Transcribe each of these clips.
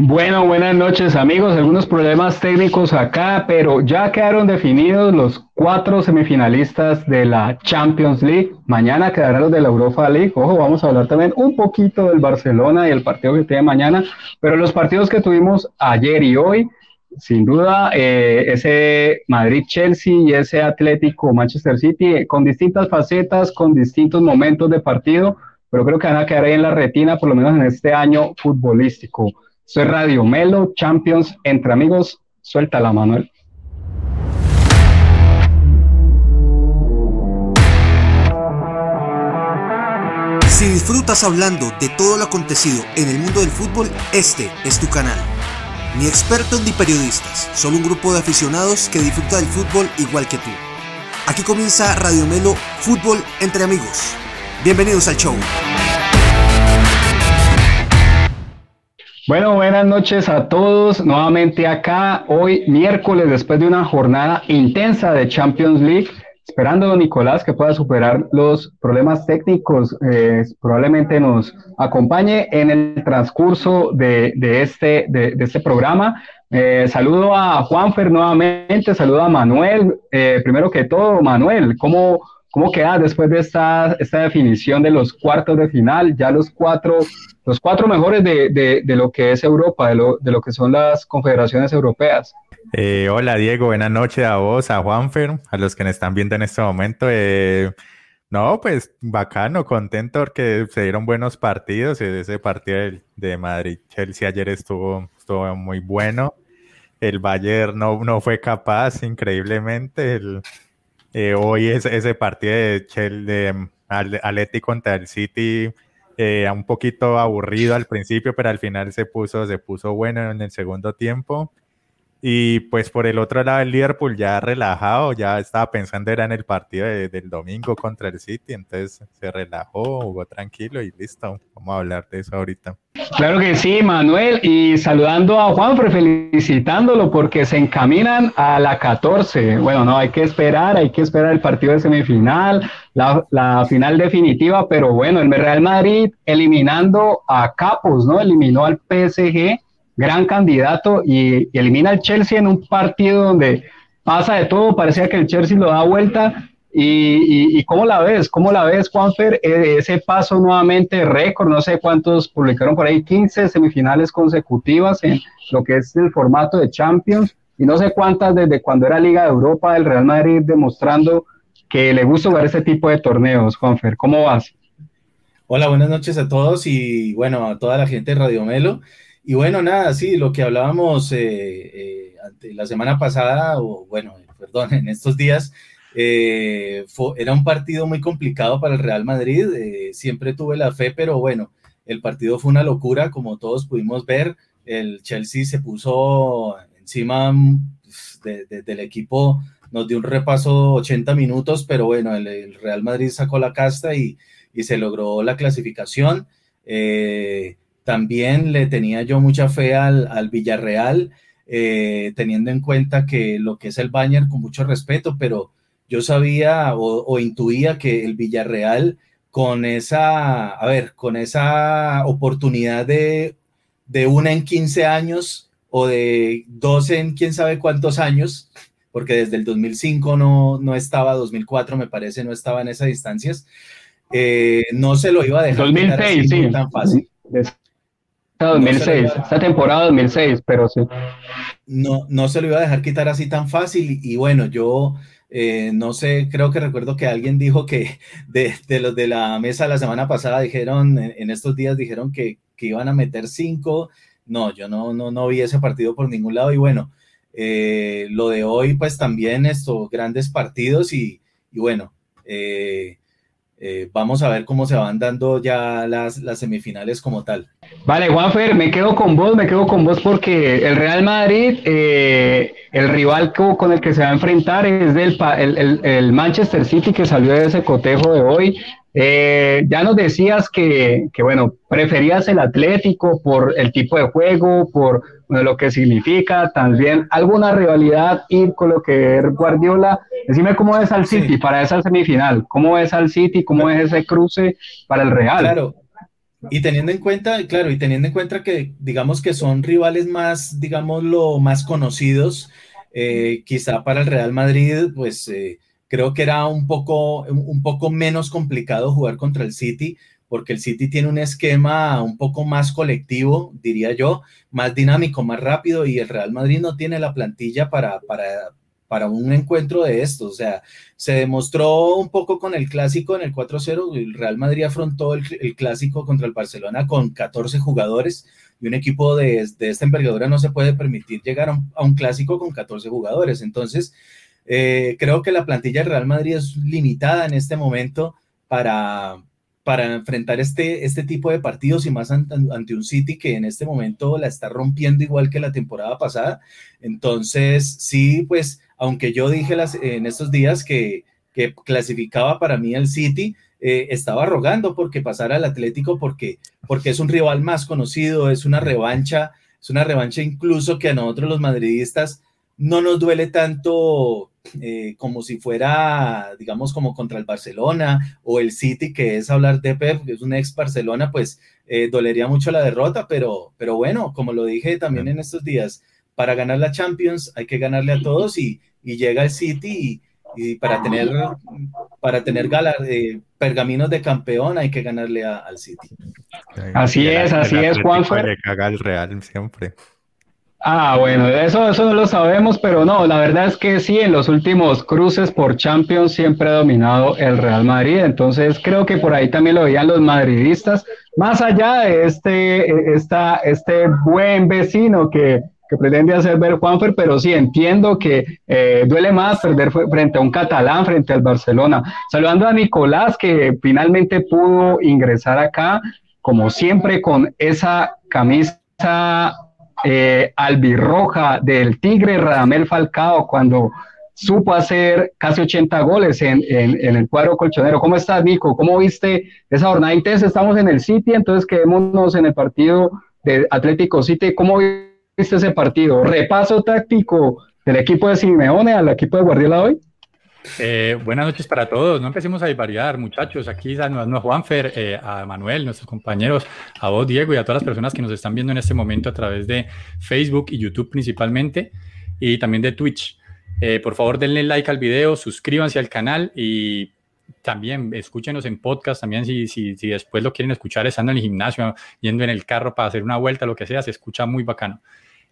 Bueno, buenas noches amigos. Algunos problemas técnicos acá, pero ya quedaron definidos los cuatro semifinalistas de la Champions League. Mañana quedarán los de la Europa League. Ojo, vamos a hablar también un poquito del Barcelona y el partido que tiene mañana, pero los partidos que tuvimos ayer y hoy, sin duda, eh, ese Madrid-Chelsea y ese Atlético-Manchester City, con distintas facetas, con distintos momentos de partido, pero creo que van a quedar ahí en la retina, por lo menos en este año futbolístico. Soy Radio Melo, Champions entre amigos. Suelta la Manuel. Si disfrutas hablando de todo lo acontecido en el mundo del fútbol, este es tu canal. Ni expertos ni periodistas, solo un grupo de aficionados que disfruta del fútbol igual que tú. Aquí comienza Radio Melo Fútbol entre amigos. Bienvenidos al show. Bueno, buenas noches a todos. Nuevamente acá, hoy miércoles, después de una jornada intensa de Champions League, esperando a don Nicolás que pueda superar los problemas técnicos. Eh, probablemente nos acompañe en el transcurso de, este, de, este programa. Eh, saludo a Juanfer nuevamente, saludo a Manuel. Eh, primero que todo, Manuel, ¿cómo, ¿cómo queda después de esta, esta definición de los cuartos de final? Ya los cuatro los cuatro mejores de, lo que es Europa, de lo, de lo, que son las confederaciones europeas. Eh, hola Diego, buenas noches a vos, a Juanfer, a los que nos están viendo en este momento. Eh, no, pues bacano, contento porque se dieron buenos partidos. Ese partido de Madrid-Chelsea ayer estuvo, estuvo muy bueno. El Bayern no, no fue capaz, increíblemente. El, eh, hoy ese, ese partido de, Chelsea, de Atleti contra el City eh, un poquito aburrido al principio, pero al final se puso, se puso bueno en el segundo tiempo. Y pues por el otro lado el Liverpool ya relajado, ya estaba pensando era en el partido del domingo contra el City, entonces se relajó, jugó tranquilo y listo. Vamos a hablar de eso ahorita. Claro que sí, Manuel, y saludando a Juan, felicitándolo porque se encaminan a la 14. Bueno, no, hay que esperar, hay que esperar el partido de semifinal, la final definitiva, pero bueno, el Real Madrid eliminando a Capos, ¿no? Eliminó al PSG gran candidato y, elimina al Chelsea en un partido donde pasa de todo, parecía que el Chelsea lo da vuelta. Y, cómo la ves? ¿Cómo la ves, Juanfer? E, ese paso nuevamente récord, no sé cuántos publicaron por ahí, 15 semifinales consecutivas en lo que es el formato de Champions y no sé cuántas desde cuando era Liga de Europa del Real Madrid demostrando que le gusta jugar ese tipo de torneos, Juanfer. ¿Cómo vas? Hola, buenas noches a todos y bueno, a toda la gente de Radio Melo. Y bueno, nada, sí, lo que hablábamos eh, eh, la semana pasada, o bueno, perdón, en estos días, eh, era un partido muy complicado para el Real Madrid. siempre tuve la fe, pero bueno, el partido fue una locura, como todos pudimos ver. El Chelsea se puso encima pues, del equipo, nos dio un repaso 80 minutos, pero bueno, el, Real Madrid sacó la casta y, y se logró la clasificación. Eh, también le tenía yo mucha fe al, Villarreal, eh, teniendo en cuenta que lo que es el Bayern, con mucho respeto, pero yo sabía o, intuía que el Villarreal con esa, a ver, con esa oportunidad de, de una en 15 años o de dos en quién sabe cuántos años, porque desde el 2005 no, no estaba, 2004 me parece, no estaba en esas distancias, eh, no se lo iba a dejar 2006, sí. tan fácil. 2006, esta temporada 2006, pero sí. No, no se lo iba a dejar quitar así tan fácil y, bueno, yo eh, no sé, creo que recuerdo que alguien dijo que de, los de la mesa la semana pasada dijeron, en, estos días dijeron que, iban a meter cinco. No, yo no, no, no vi ese partido por ningún lado y bueno, eh, lo de hoy pues también estos grandes partidos y, y bueno, eh, eh, vamos a ver cómo se van dando ya las, las, semifinales como tal. Vale, Juanfer, me quedo con vos, me quedo con vos porque el Real Madrid, eh, el rival con el que se va a enfrentar es del, el, el, Manchester City que salió de ese cotejo de hoy. Eh, ya nos decías que, que, bueno, preferías el Atlético por el tipo de juego, por lo que significa, también alguna rivalidad ir con lo que es Guardiola. Decime cómo es al City para esa semifinal, cómo es al City, cómo es ese cruce para el Real. Claro, Y teniendo en cuenta, claro, y teniendo en cuenta que digamos que son rivales más, digamos, lo más conocidos, eh, quizá para el Real Madrid, pues eh, creo que era un poco, un poco menos complicado jugar contra el City, porque el City tiene un esquema un poco más colectivo, diría yo, más dinámico, más rápido, y el Real Madrid no tiene la plantilla para, para, para un encuentro de estos. O sea, se demostró un poco con el clásico en el 4-0. El Real Madrid afrontó el, clásico contra el Barcelona con 14 jugadores y un equipo de, esta envergadura no se puede permitir llegar a un, clásico con 14 jugadores. Entonces, eh, creo que la plantilla del Real Madrid es limitada en este momento para, para enfrentar este, este tipo de partidos y más ante, un City que en este momento la está rompiendo igual que la temporada pasada. Entonces, sí, pues aunque yo dije en estos días que, que clasificaba para mí el City, eh, estaba rogando porque pasara al Atlético porque, porque es un rival más conocido, es una revancha, es una revancha incluso que a nosotros los madridistas no nos duele tanto eh, como si fuera, digamos, como contra el Barcelona o el City, que es hablar de Pep, que es un ex Barcelona, pues eh, dolería mucho la derrota, pero, pero bueno, como lo dije también en estos días, para ganar la Champions hay que ganarle a todos y, y llega el City y, para tener, para tener eh, pergaminos de campeón hay que ganarle al City. Así es, así es, Juanfer. Le caga el Real siempre. Ah, bueno, eso, eso no lo sabemos, pero no, la verdad es que sí, en los últimos cruces por Champions siempre ha dominado el Real Madrid, entonces creo que por ahí también lo veían los madridistas, más allá de este, esta, este buen vecino que que pretende hacer ver Juanfer, pero sí entiendo que eh, duele más perder frente a un catalán, frente al Barcelona. Saludando a Nicolás, que finalmente pudo ingresar acá, como siempre, con esa camisa eh, albirroja del Tigre Radamel Falcao, cuando supo hacer casi 80 goles en, el cuadro colchonero. ¿Cómo estás, Nico? ¿Cómo viste esa jornada intensa? Estamos en el City, entonces quedémonos en el partido de Atlético City. ¿Cómo viste? ese partido? ¿Repaso táctico del equipo de Simeone al equipo de Guardiola hoy? Eh, buenas noches para todos. No empecemos a variar, muchachos. Aquí a, a Juanfer, eh, a Manuel, nuestros compañeros, a vos, Diego, y a todas las personas que nos están viendo en este momento a través de Facebook y YouTube principalmente, y también de Twitch. Eh, por favor, denle like al video, suscríbanse al canal y también escúchenos en podcast, también si, si, si después lo quieren escuchar estando en el gimnasio, yendo en el carro para hacer una vuelta, lo que sea, se escucha muy bacano.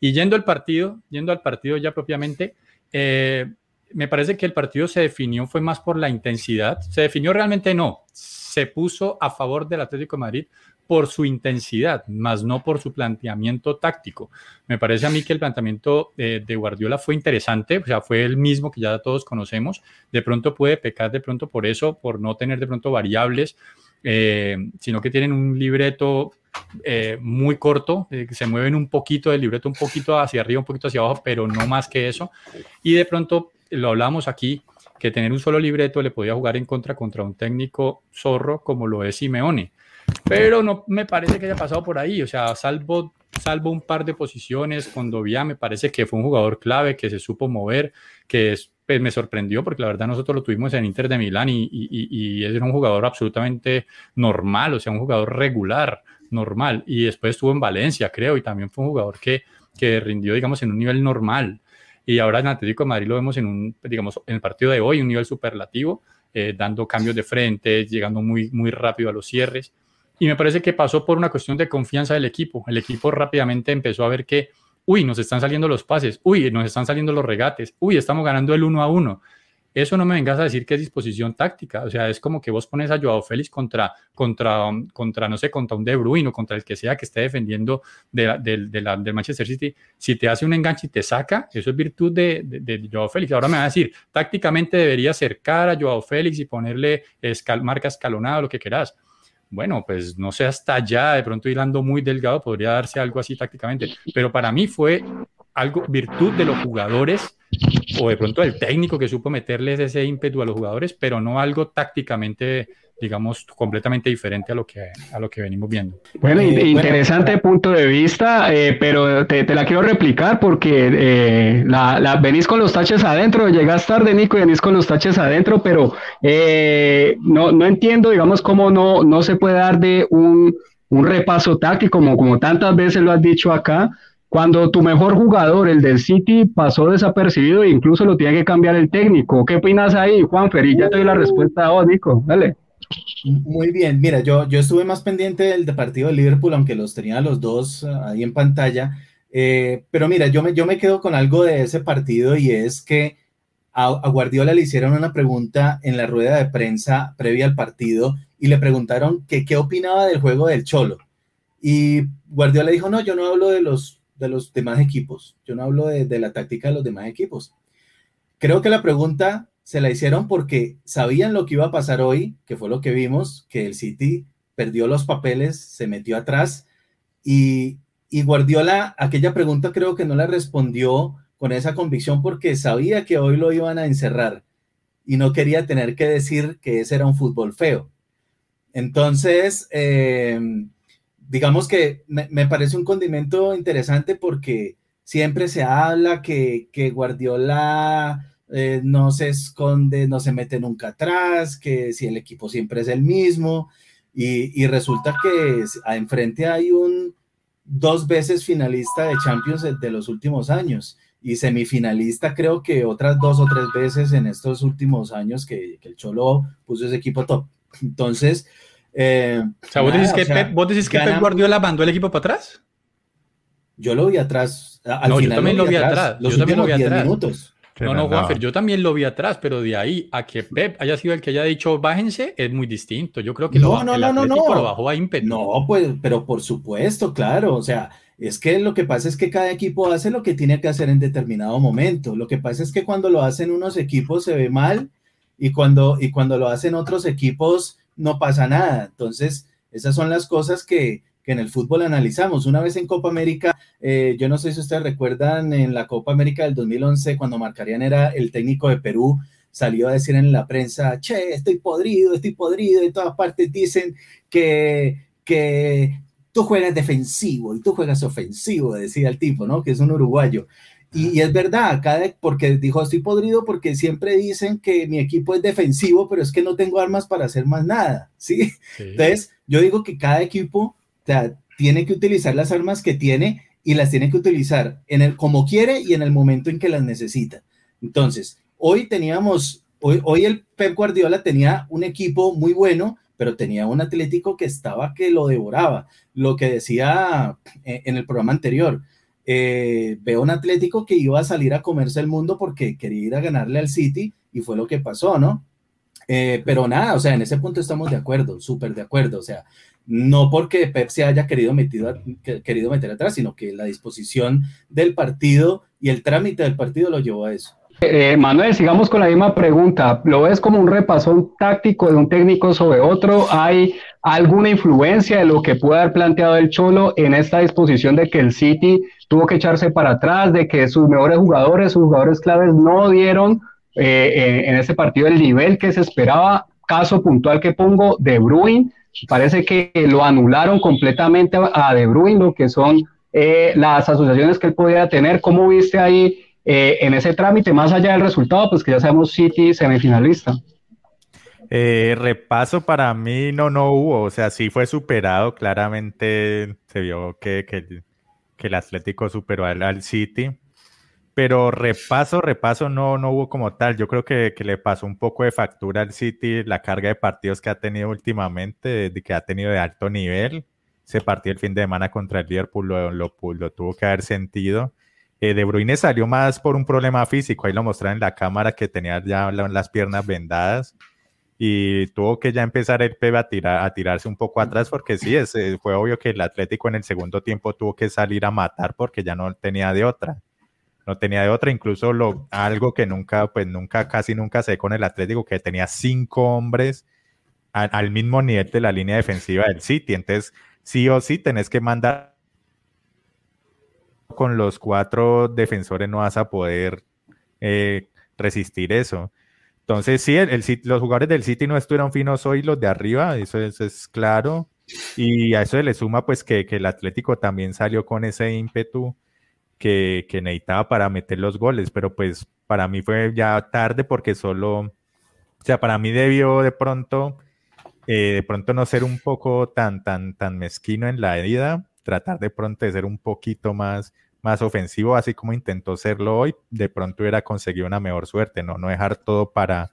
Y yendo al partido, yendo al partido ya propiamente, eh, me parece que el partido se definió fue más por la intensidad. Se definió realmente no. Se puso a favor del Atlético de Madrid por su intensidad, más no por su planteamiento táctico. Me parece a mí que el planteamiento de, de Guardiola fue interesante, o sea, fue el mismo que ya todos conocemos. De pronto puede pecar de pronto por eso, por no tener de pronto variables, eh, sino que tienen un libreto eh, muy corto, eh, se mueven un poquito del libreto, un poquito hacia arriba, un poquito hacia abajo, pero no más que eso. Y de pronto, lo hablamos aquí, que tener un solo libreto le podía jugar en contra contra un técnico zorro como lo es Simeone. Pero no me parece que haya pasado por ahí, o sea, salvo, salvo un par de posiciones con Dovia, me parece que fue un jugador clave, que se supo mover, que es, pues, me sorprendió porque la verdad nosotros lo tuvimos en Inter de Milán y, y, y es un jugador absolutamente normal, o sea, un jugador regular normal. Y después estuvo en Valencia, creo, y también fue un jugador que, que rindió, digamos, en un nivel normal. Y ahora en Atlético de Madrid lo vemos en un, digamos, en el partido de hoy, un nivel superlativo, eh, dando cambios de frente, llegando muy, muy rápido a los cierres. Y me parece que pasó por una cuestión de confianza del equipo. El equipo rápidamente empezó a ver que, uy, nos están saliendo los pases, uy, nos están saliendo los regates, uy, estamos ganando el uno a uno eso no me vengas a decir que es disposición táctica. O sea, es como que vos pones a Joao Félix contra, contra, contra no sé, contra un De Bruyne o contra el que sea que esté defendiendo de, de, la, del Manchester City. Si te hace un enganche y te saca, eso es virtud de, de, Joao Félix. Ahora me va a decir, tácticamente debería acercar a Joao Félix y ponerle marca escalonada, lo que quieras. Bueno, pues no sé hasta allá, de pronto hilando muy delgado, podría darse algo así tácticamente. Pero para mí fue algo, virtud de los jugadores o de pronto el técnico que supo meterles ese ímpetu a los jugadores, pero no algo tácticamente digamos, completamente diferente a lo que, a lo que venimos viendo. Bueno, eh, interesante punto de vista, eh, pero te, la quiero replicar porque eh, la, venís con los taches adentro, llegas tarde, Nico, y venís con los taches adentro, pero no, no entiendo, digamos, cómo no, no se puede dar de un un repaso táctico, como, como tantas veces lo has dicho acá, cuando tu mejor jugador, el del City, pasó desapercibido e incluso lo tiene que cambiar el técnico. ¿Qué opinas ahí, Juan Fer? ya te doy la respuesta a vos, Nico. Dale. Muy bien, mira, yo, yo estuve más pendiente del partido de Liverpool, aunque los tenía los dos ah, ahí en pantalla. Eh, pero mira, yo me, yo me quedo con algo de ese partido y es que a, a, Guardiola le hicieron una pregunta en la rueda de prensa previa al partido y le preguntaron que qué opinaba del juego del Cholo. Y Guardiola dijo, no, yo no hablo de los, de los demás equipos, yo no hablo de, la táctica de los demás equipos. Creo que la pregunta se la hicieron porque sabían lo que iba a pasar hoy, que fue lo que vimos, que el City perdió los papeles, se metió atrás y, y Guardiola, aquella pregunta creo que no la respondió con esa convicción porque sabía que hoy lo iban a encerrar y no quería tener que decir que ese era un fútbol feo. Entonces, eh, digamos que me, parece un condimento interesante porque siempre se habla que, que Guardiola eh, no se esconde, no se mete nunca atrás, que si el equipo siempre es el mismo, y, y resulta que enfrente hay un dos veces finalista de Champions de los últimos años y semifinalista creo que otras dos o tres veces en estos últimos años que, que el Cholo puso ese equipo top. Entonces, eh, o sea, ¿vos, nada, decís que, o sea, Pep, ¿vos decís que Pep Guardiola mandó el equipo para atrás? Yo lo vi atrás. Al no, final yo también lo vi atrás. atrás. Los yo también lo vi últimos 10 atrás. minutos. No, no, Juanfer, yo también lo vi atrás, pero de ahí a que Pep haya sido el que haya dicho bájense es muy distinto. Yo creo que No, lo, no, el no, no, Atlético no. lo bajó a ímpetu. No, pues, pero por supuesto, claro. O sea, es que lo que pasa es que cada equipo hace lo que tiene que hacer en determinado momento. Lo que pasa es que cuando lo hacen unos equipos se ve mal y cuando, y cuando lo hacen otros equipos no pasa nada. Entonces, esas son las cosas que, que en el fútbol analizamos. Una vez en Copa América, eh, yo no sé si ustedes recuerdan en la Copa América del 2011, cuando Marcarian era el técnico de Perú, salió a decir en la prensa, che, estoy podrido, estoy podrido, en todas partes dicen que, que tú juegas defensivo y tú juegas ofensivo, decía el tipo, ¿no? Que es un uruguayo. Y, y, es verdad, cada, porque dijo, estoy podrido porque siempre dicen que mi equipo es defensivo, pero es que no tengo armas para hacer más nada, ¿sí? sí. Entonces, yo digo que cada equipo o sea, tiene que utilizar las armas que tiene y las tiene que utilizar en el como quiere y en el momento en que las necesita. Entonces, hoy teníamos, hoy, hoy el Pep Guardiola tenía un equipo muy bueno, pero tenía un Atlético que estaba que lo devoraba. Lo que decía en el programa anterior, eh, veo un Atlético que iba a salir a comerse el mundo porque quería ir a ganarle al City y fue lo que pasó, ¿no? Eh, pero nada, o sea, en ese punto estamos de acuerdo, súper de acuerdo, o sea, no porque Pep se haya querido, metido, querido meter atrás, sino que la disposición del partido y el trámite del partido lo llevó a eso. Eh, Manuel, sigamos con la misma pregunta. ¿Lo ves como un repasón táctico de un técnico sobre otro? ¿Hay alguna influencia de lo que puede haber planteado el Cholo en esta disposición de que el City tuvo que echarse para atrás, de que sus mejores jugadores, sus jugadores claves no dieron eh, en este partido el nivel que se esperaba? Caso puntual que pongo, De Bruyne, parece que lo anularon completamente a De Bruyne, lo que son eh, las asociaciones que él podía tener. ¿Cómo viste ahí? Eh, en ese trámite, más allá del resultado, pues que ya sabemos City semifinalista. Eh, repaso para mí no, no hubo, o sea, sí fue superado, claramente se vio que, que, el, Atlético superó al, al, City, pero repaso, repaso no, no hubo como tal, yo creo que, que, le pasó un poco de factura al City la carga de partidos que ha tenido últimamente, de, que ha tenido de alto nivel, ese partido el fin de semana contra el Liverpool lo tuvo que haber sentido, eh, de Bruyne salió más por un problema físico, ahí lo mostraron en la cámara que tenía ya las piernas vendadas y tuvo que ya empezar el Pepe a, tirar, a tirarse un poco atrás porque sí, es, eh, fue obvio que el Atlético en el segundo tiempo tuvo que salir a matar porque ya no tenía de otra, no tenía de otra, incluso lo, algo que nunca, pues nunca, casi nunca sé con el Atlético, que tenía cinco hombres a, al mismo nivel de la línea defensiva del City, entonces sí o sí tenés que mandar con los cuatro defensores no vas a poder eh, resistir eso. Entonces, sí, el, el, los jugadores del City no estuvieron finos hoy, los de arriba, eso, es claro. Y a eso se le suma, pues, que, que, el Atlético también salió con ese ímpetu que, que, necesitaba para meter los goles, pero pues para mí fue ya tarde porque solo, o sea, para mí debió de pronto eh, de pronto no ser un poco tan, tan, tan mezquino en la herida, tratar de pronto de ser un poquito más, más ofensivo, así como intentó serlo hoy, de pronto hubiera conseguido una mejor suerte, no, no dejar todo para,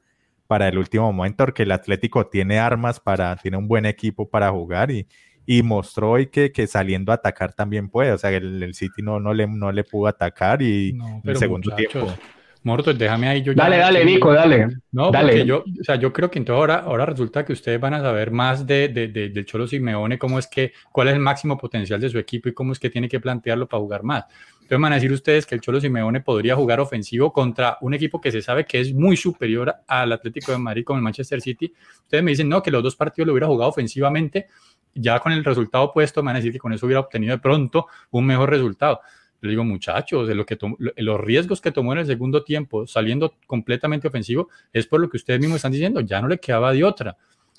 para el último momento, porque el Atlético tiene armas para, tiene un buen equipo para jugar y, y mostró hoy que, que, saliendo a atacar también puede. O sea, el, el City no, no, le, no le pudo atacar y en el segundo tiempo. Morto, déjame ahí yo. Dale, dale, Nico, dale. No, dale. porque yo, o sea, yo creo que entonces ahora, ahora resulta que ustedes van a saber más de, de, de, del Cholo Simeone, cómo es que, cuál es el máximo potencial de su equipo y cómo es que tiene que plantearlo para jugar más. Entonces van a decir ustedes que el Cholo Simeone podría jugar ofensivo contra un equipo que se sabe que es muy superior al Atlético de Madrid como el Manchester City. Ustedes me dicen, no, que los dos partidos lo hubiera jugado ofensivamente, ya con el resultado opuesto, me van a decir que con eso hubiera obtenido de pronto un mejor resultado. Le digo, muchachos, de lo que los riesgos que tomó en el segundo tiempo, saliendo completamente ofensivo, es por lo que ustedes mismos están diciendo, ya no le quedaba de otra.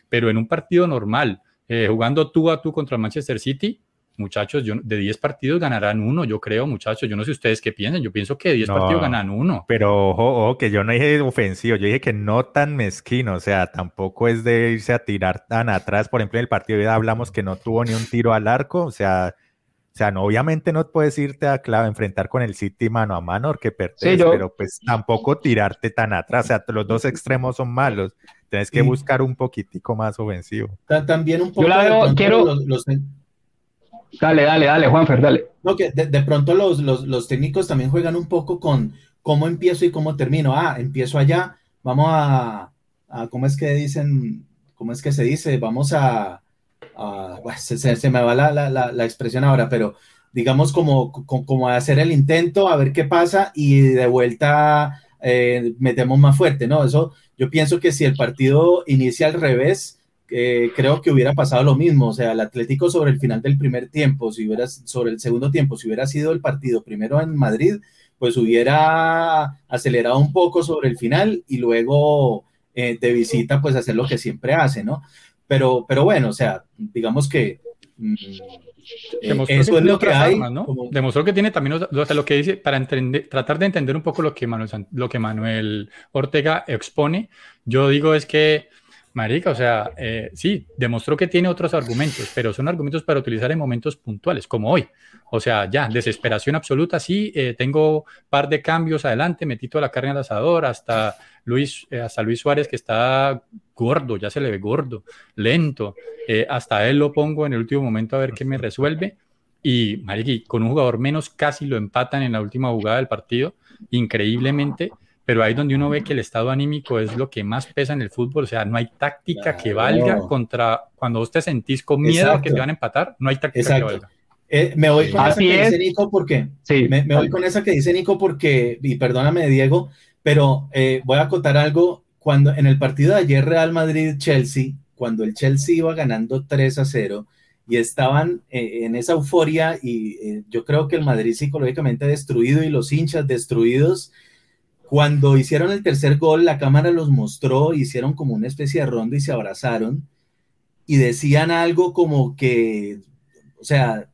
Pero en un partido normal, eh, jugando tú a tú contra el Manchester City, muchachos, yo, de 10 partidos ganarán uno, yo creo, muchachos. Yo no sé ustedes qué piensan, yo pienso que de 10 no, partidos ganan uno. Pero ojo, ojo, que yo no dije ofensivo, yo dije que no tan mezquino, o sea, tampoco es de irse a tirar tan atrás. Por ejemplo, en el partido de hoy hablamos que no tuvo ni un tiro al arco, o sea, o sea, no, obviamente no puedes irte a clave, enfrentar con el City mano a mano porque perteneces, sí, yo... pero pues tampoco tirarte tan atrás. O sea, los dos extremos son malos. Tienes que sí. buscar un poquitico más ofensivo. También un poco. Yo la veo, quiero. Los, los... Dale, dale, dale, Juanfer, dale. No, que de, de pronto los, los, los, técnicos también juegan un poco con cómo empiezo y cómo termino. Ah, empiezo allá, vamos a, a ¿cómo es que dicen? ¿Cómo es que se dice? Vamos a Uh, se, me va la, la, la, expresión ahora, pero digamos como, como, como, hacer el intento, a ver qué pasa y de vuelta eh, metemos más fuerte, ¿no? Eso yo pienso que si el partido inicia al revés, eh, creo que hubiera pasado lo mismo, o sea, el Atlético sobre el final del primer tiempo, si hubiera, sobre el segundo tiempo, si hubiera sido el partido primero en Madrid, pues hubiera acelerado un poco sobre el final y luego eh, de visita, pues hacer lo que siempre hace, ¿no? Pero, pero bueno, o sea, digamos que mm, Demostró eso es lo que hay. Armas, ¿no? como... Demostró que tiene también o sea, lo que dice, para entender, tratar de entender un poco lo que, Manuel, lo que Manuel Ortega expone, yo digo es que, Marica, o sea, eh, sí, demostró que tiene otros argumentos, pero son argumentos para utilizar en momentos puntuales, como hoy. O sea, ya, desesperación absoluta, sí, eh, tengo par de cambios adelante, metí toda la carne al asador, hasta Luis, eh, hasta Luis Suárez que está gordo, ya se le ve gordo, lento, eh, hasta él lo pongo en el último momento a ver qué me resuelve. Y Mariqui, con un jugador menos casi lo empatan en la última jugada del partido, increíblemente, pero ahí donde uno ve que el estado anímico es lo que más pesa en el fútbol, o sea, no hay táctica que valga contra cuando vos te sentís con miedo Exacto. a que te van a empatar, no hay táctica Exacto. que valga. Eh, me voy con Así esa que es. dice Nico porque sí. me, me, voy con esa que dice Nico porque, y perdóname Diego, pero eh, voy a acotar algo, cuando en el partido de ayer Real Madrid-Chelsea, cuando el Chelsea iba ganando 3 a 0 y estaban eh, en esa euforia y eh, yo creo que el Madrid psicológicamente destruido y los hinchas destruidos, cuando hicieron el tercer gol, la cámara los mostró, hicieron como una especie de ronda y se abrazaron y decían algo como que, o sea,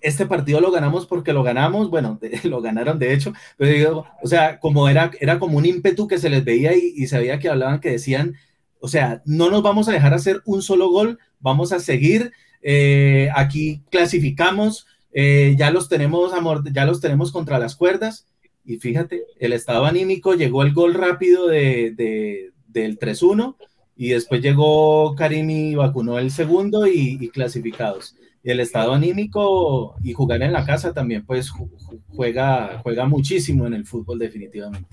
este partido lo ganamos porque lo ganamos, bueno, lo ganaron de hecho, pero digo, o sea, como era, era como un ímpetu que se les veía y, y sabía que hablaban, que decían, o sea, no nos vamos a dejar hacer un solo gol, vamos a seguir, eh, aquí clasificamos, eh, ya los tenemos, amor, ya los tenemos contra las cuerdas, y fíjate, el estado anímico llegó el gol rápido de, de, del 3-1, y después llegó Karim y vacunó el segundo y, y clasificados el estado anímico y jugar en la casa también pues juega, juega muchísimo en el fútbol definitivamente.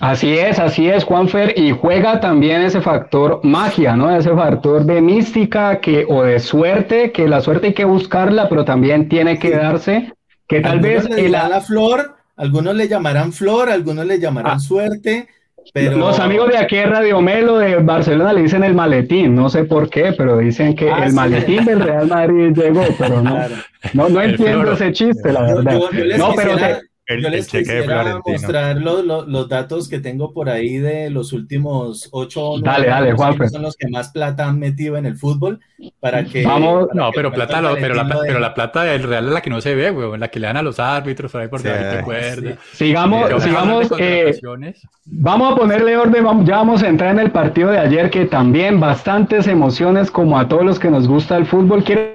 Así es, así es, Juanfer, y juega también ese factor magia, ¿no? Ese factor de mística que, o de suerte, que la suerte hay que buscarla, pero también tiene que darse, que tal algunos vez... Le la flor, algunos le llamarán flor, algunos le llamarán ah. suerte, pero... Los amigos de aquí de Radio Melo de Barcelona le dicen el maletín, no sé por qué, pero dicen que ah, el sí. maletín del Real Madrid llegó, pero no, claro. no, no entiendo ese chiste, la verdad. Yo, yo, les no, quisiera, pero te... yo les quisiera mostrar los, datos que tengo por ahí de los últimos ocho dale, dale, Juan. son los que más plata han metido en el fútbol para que vamos no pero plata pero la, pero la plata del Real es la que no se ve güey, la que le dan a los árbitros por ahí por sí, sí. sigamos sigamos eh, vamos a ponerle orden vamos, ya vamos a entrar en el partido de ayer que también bastantes emociones como a todos los que nos gusta el fútbol. Quiero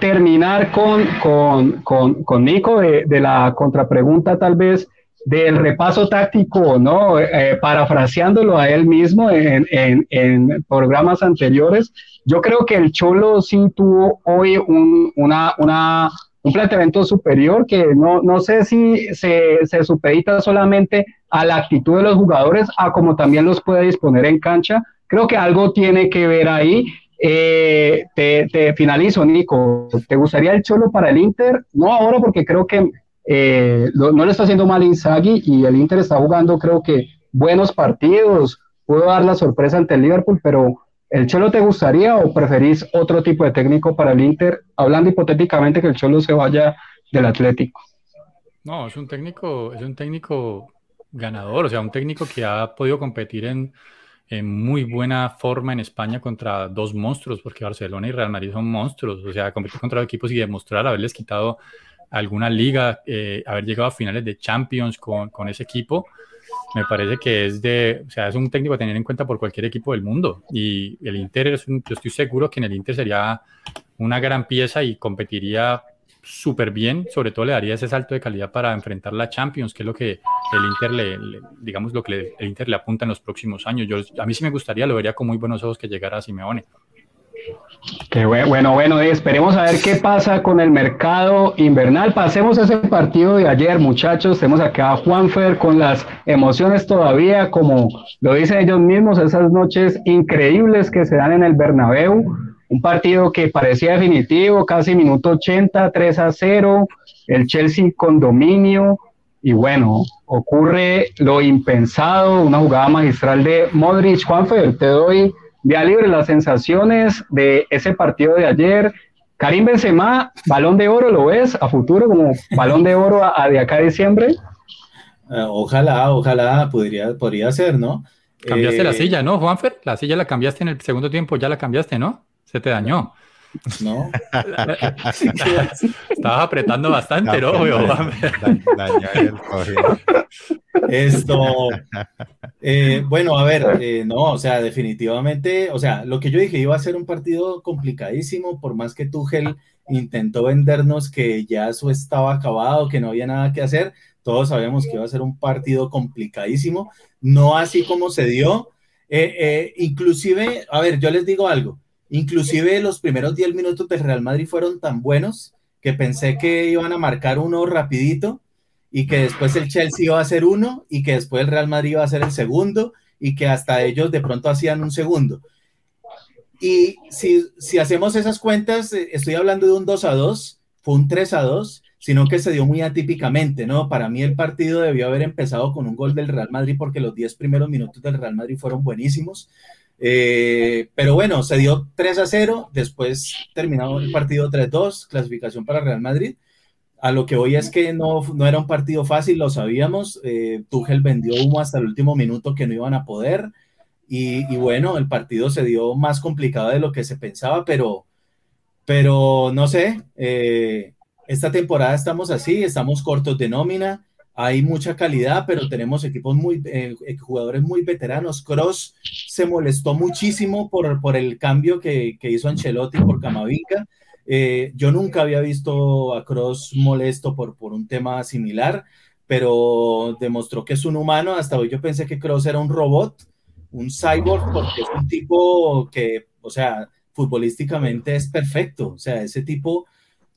terminar con, con, con, con Nico de, de la contrapregunta tal vez del repaso táctico, ¿no? Eh, parafraseándolo a él mismo en, en, programas anteriores, yo creo que el Cholo sí tuvo hoy un, una, una, un planteamiento superior que no, no sé si se, se supedita solamente a la actitud de los jugadores, a como también los puede disponer en cancha. Creo que algo tiene que ver ahí. Eh, te, finalizo, Nico. ¿Te gustaría el Cholo para el Inter? No ahora porque creo que eh, no le está haciendo mal Inzaghi y el Inter está jugando, creo que, buenos partidos. Pudo dar la sorpresa ante el Liverpool, pero ¿el Cholo te gustaría o preferís otro tipo de técnico para el Inter? Hablando hipotéticamente que el Cholo se vaya del Atlético. No, es un técnico, es un técnico ganador, o sea, un técnico que ha podido competir en, en muy buena forma en España contra dos monstruos, porque Barcelona y Real Madrid son monstruos, o sea, competir contra equipos y demostrar haberles quitado alguna liga, eh, haber llegado a finales de Champions con, con, ese equipo, me parece que es de, o sea, es un técnico a tener en cuenta por cualquier equipo del mundo. Y el Inter, es yo estoy seguro que en el Inter sería una gran pieza y competiría súper bien, sobre todo le daría ese salto de calidad para enfrentar la Champions, que es lo que el Inter le, digamos, lo que el Inter le apunta en los próximos años. Yo, a mí sí me gustaría, lo vería con muy buenos ojos que llegara a Simeone. Qué bueno, bueno, esperemos a ver qué pasa con el mercado invernal. Pasemos ese partido de ayer, muchachos. Tenemos acá a Juanfer con las emociones todavía, como lo dicen ellos mismos, esas noches increíbles que se dan en el Bernabéu. Un partido que parecía definitivo, casi minuto 80, 3 a 0, el Chelsea con dominio. Y bueno, ocurre lo impensado, una jugada magistral de Modric. Juanfer, te doy Vía libre, las sensaciones de ese partido de ayer. Karim Benzema, balón de oro, ¿lo ves a futuro como balón de oro a, de acá a diciembre? Eh, ojalá, ojalá podría, podría ser, ¿no? Cambiaste la eh, silla, ¿no, Juanfer? La silla la cambiaste en el segundo tiempo, ya la cambiaste, ¿no? Se te dañó. No. Estabas apretando bastante, ¿no? Esto. Eh, bueno, a ver, eh, no, o sea, definitivamente, o sea, lo que yo dije iba a ser un partido complicadísimo, por más que Tuchel intentó vendernos que ya eso estaba acabado, que no había nada que hacer, todos sabemos que iba a ser un partido complicadísimo, no así como se dio. Eh, inclusive, a ver, yo les digo algo Inclusive los primeros 10 minutos del Real Madrid fueron tan buenos que pensé que iban a marcar uno rapidito y que después el Chelsea iba a hacer uno y que después el Real Madrid iba a hacer el segundo y que hasta ellos de pronto hacían un segundo. Y si, si hacemos esas cuentas, eh, estoy hablando de un 2 a 2, fue un 3 a 2, sino que se dio muy atípicamente, ¿no? Para mí el partido debió haber empezado con un gol del Real Madrid porque los 10 primeros minutos del Real Madrid fueron buenísimos. Eh, pero bueno, se dio 3 a 0, después terminado el partido 3-2, clasificación para Real Madrid. A lo que hoy es que no, no era un partido fácil, lo sabíamos. Eh, Tuchel vendió humo hasta el último minuto que no iban a poder. Y, bueno, el partido se dio más complicado de lo que se pensaba, pero, pero no sé, eh, esta temporada estamos así, estamos cortos de nómina hay mucha calidad, pero tenemos equipos muy, eh, eh, jugadores muy veteranos. Cross se molestó muchísimo por, por el cambio que, que hizo Ancelotti por Camavinga. Eh, yo nunca había visto a Cross molesto por, por un tema similar, pero demostró que es un humano. Hasta hoy yo pensé que Cross era un robot, un cyborg, porque es un tipo que, o sea, futbolísticamente es perfecto. O sea, ese tipo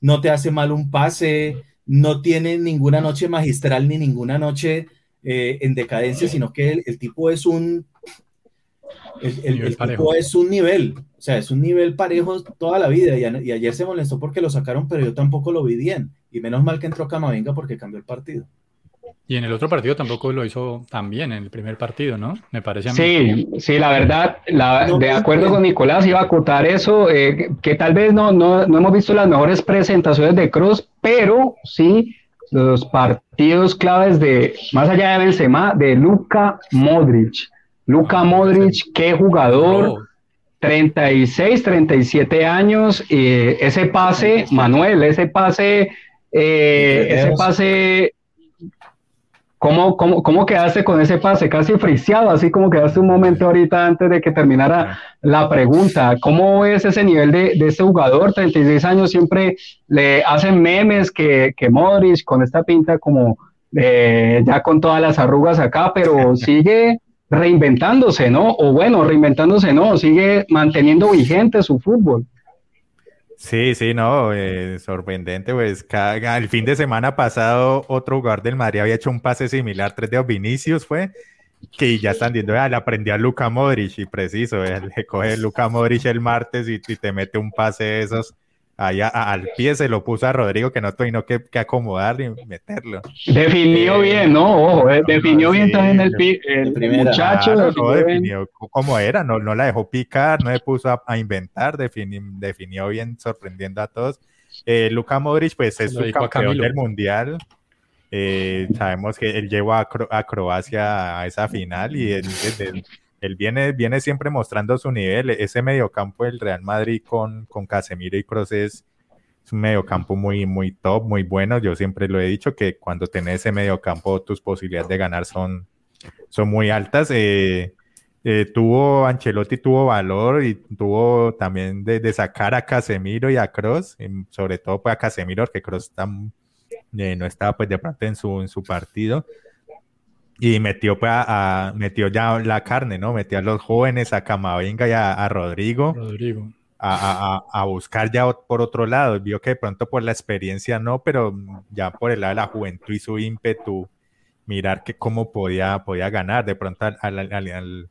no te hace mal un pase, no tiene ninguna noche magistral ni ninguna noche eh, en decadencia, sino que el, tipo es un el, tipo es un nivel, o sea, es un nivel parejo toda la vida. Y, ayer se molestó porque lo sacaron, pero yo tampoco lo vi bien. Y menos mal que entró Camavinga porque cambió el partido. Y en el otro partido tampoco lo hizo tan bien, en el primer partido, ¿no? Me parece a mí. Sí, sí, la verdad, de acuerdo con Nicolás, iba a acotar eso, eh, que tal vez no, no, no, hemos visto las mejores presentaciones de Cruz, pero sí los partidos claves de, más allá de Benzema, de Luka Modric. Luka ah, Modric, qué jugador. 36, 37 años, y ese pase, Manuel, ese pase, eh, ese pase ¿Cómo, cómo, cómo quedaste con ese pase? Casi friseado, así como quedaste un momento ahorita antes de que terminara la pregunta. ¿Cómo es ese nivel de, de este jugador? 36 años, siempre le hacen memes que, que Modric con esta pinta como eh, ya con todas las arrugas acá, pero sigue reinventándose, ¿no? O bueno, reinventándose, ¿no? Sigue manteniendo vigente su fútbol. Sí, sí, no, eh, sorprendente, pues cada, el fin de semana pasado otro jugador del Madrid había hecho un pase similar, tres de Vinicius fue, que ya están diciendo, ah, le aprendió a Luca Modric y preciso, eh, le coge Luca Modric el martes y, y te mete un pase de esos allá al pie se lo puso a Rodrigo que no tuvo que, que acomodar y meterlo. Definió eh, bien, ¿no? Ojo, eh, definió bien también el, el, muchacho. definió cómo era, no, no la dejó picar, no le puso a, inventar, definió, bien sorprendiendo a todos. Eh, Luka Modric, pues es su campeón del mundial. Eh, sabemos que él llevó a, Croacia a esa final y él, él viene, viene siempre mostrando su nivel. Ese mediocampo del Real Madrid con, con Casemiro y Kroos es, un mediocampo muy, muy top, muy bueno. Yo siempre lo he dicho que cuando tenés ese mediocampo tus posibilidades de ganar son, son muy altas. Eh, eh, tuvo Ancelotti tuvo valor y tuvo también de, sacar a Casemiro y a Kroos, sobre todo pues a Casemiro, porque Kroos eh, no estaba pues de pronto en su, en su partido y metió, pues, a, metió ya la carne, ¿no? Metió a los jóvenes, a Camavinga y a, Rodrigo, Rodrigo. A, a, buscar ya por otro lado. Vio que de pronto por la experiencia no, pero ya por el lado de la juventud y su ímpetu, mirar que cómo podía, podía ganar de pronto al, al,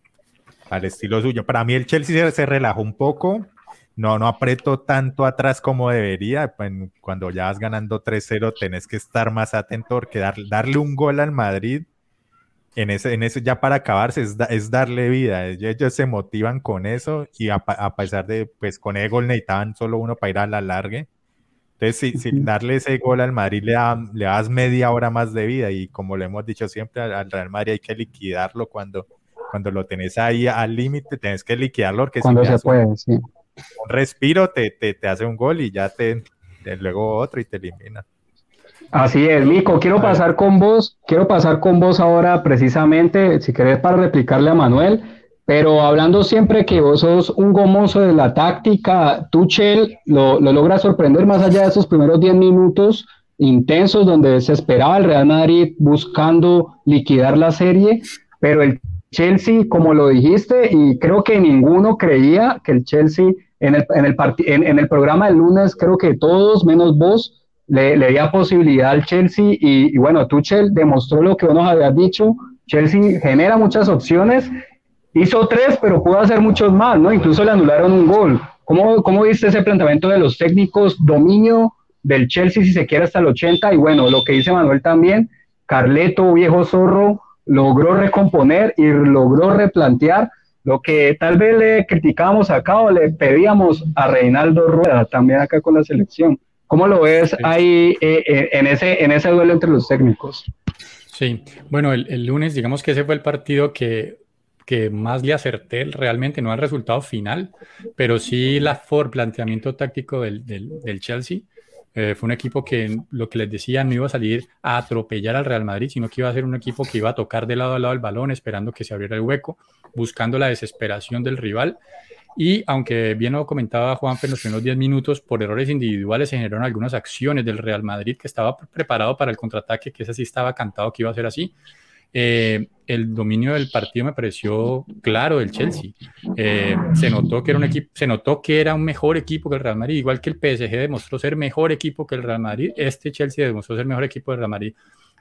al, estilo suyo. Para mí el Chelsea se, relajó un poco, no, no apretó tanto atrás como debería. Pues, cuando ya vas ganando 3-0, tenés que estar más atento porque darle un gol al Madrid en ese, en ese ya para acabarse es, es darle vida. Ellos, se motivan con eso y a, a, pesar de, pues con el gol necesitaban solo uno para ir a la largue. Entonces, si, darle ese gol al Madrid le, le das media hora más de vida y como lo hemos dicho siempre, al, Real Madrid hay que liquidarlo cuando, cuando lo tenés ahí al límite, tenés que liquidarlo porque cuando se puede, un, sí. un respiro te, te, te, hace un gol y ya te, te luego otro y te elimina. Así es, Mico, quiero pasar con vos, quiero pasar con vos ahora precisamente, si querés para replicarle a Manuel, pero hablando siempre que vos sos un gomoso de la táctica, Tuchel lo, lo logra sorprender más allá de esos primeros 10 minutos intensos donde se esperaba el Real Madrid buscando liquidar la serie, pero el Chelsea, como lo dijiste, y creo que ninguno creía que el Chelsea en el, en el, en, en el programa del lunes, creo que todos, menos vos, le, le dio posibilidad al Chelsea y, bueno, Tuchel demostró lo que uno había dicho, Chelsea genera muchas opciones, hizo tres, pero pudo hacer muchos más, ¿no? Incluso le anularon un gol. ¿Cómo, cómo viste ese planteamiento de los técnicos? Dominio del Chelsea, si se quiere, hasta el 80, y bueno, lo que dice Manuel también, Carleto, viejo zorro, logró recomponer y logró replantear lo que tal vez le criticábamos acá o le pedíamos a Reinaldo Rueda también acá con la selección. ¿Cómo lo ves ahí eh, eh, en, ese, en ese duelo entre los técnicos? Sí, bueno, el, lunes digamos que ese fue el partido que, que más le acerté realmente, no al resultado final, pero sí la for planteamiento táctico del, del, Chelsea. Eh, fue un equipo que, lo que les decía, no iba a salir a atropellar al Real Madrid, sino que iba a ser un equipo que iba a tocar de lado a lado el balón, esperando que se abriera el hueco, buscando la desesperación del rival y aunque bien lo comentaba Juan en los primeros 10 minutos, por errores individuales se generaron algunas acciones del Real Madrid que estaba preparado para el contraataque, que ese sí estaba cantado que iba a ser así. Eh, el dominio del partido me pareció claro del Chelsea. Eh, se notó que era un equipo, se notó que era un mejor equipo que el Real Madrid, igual que el PSG demostró ser mejor equipo que el Real Madrid. Este Chelsea demostró ser mejor equipo del Real Madrid.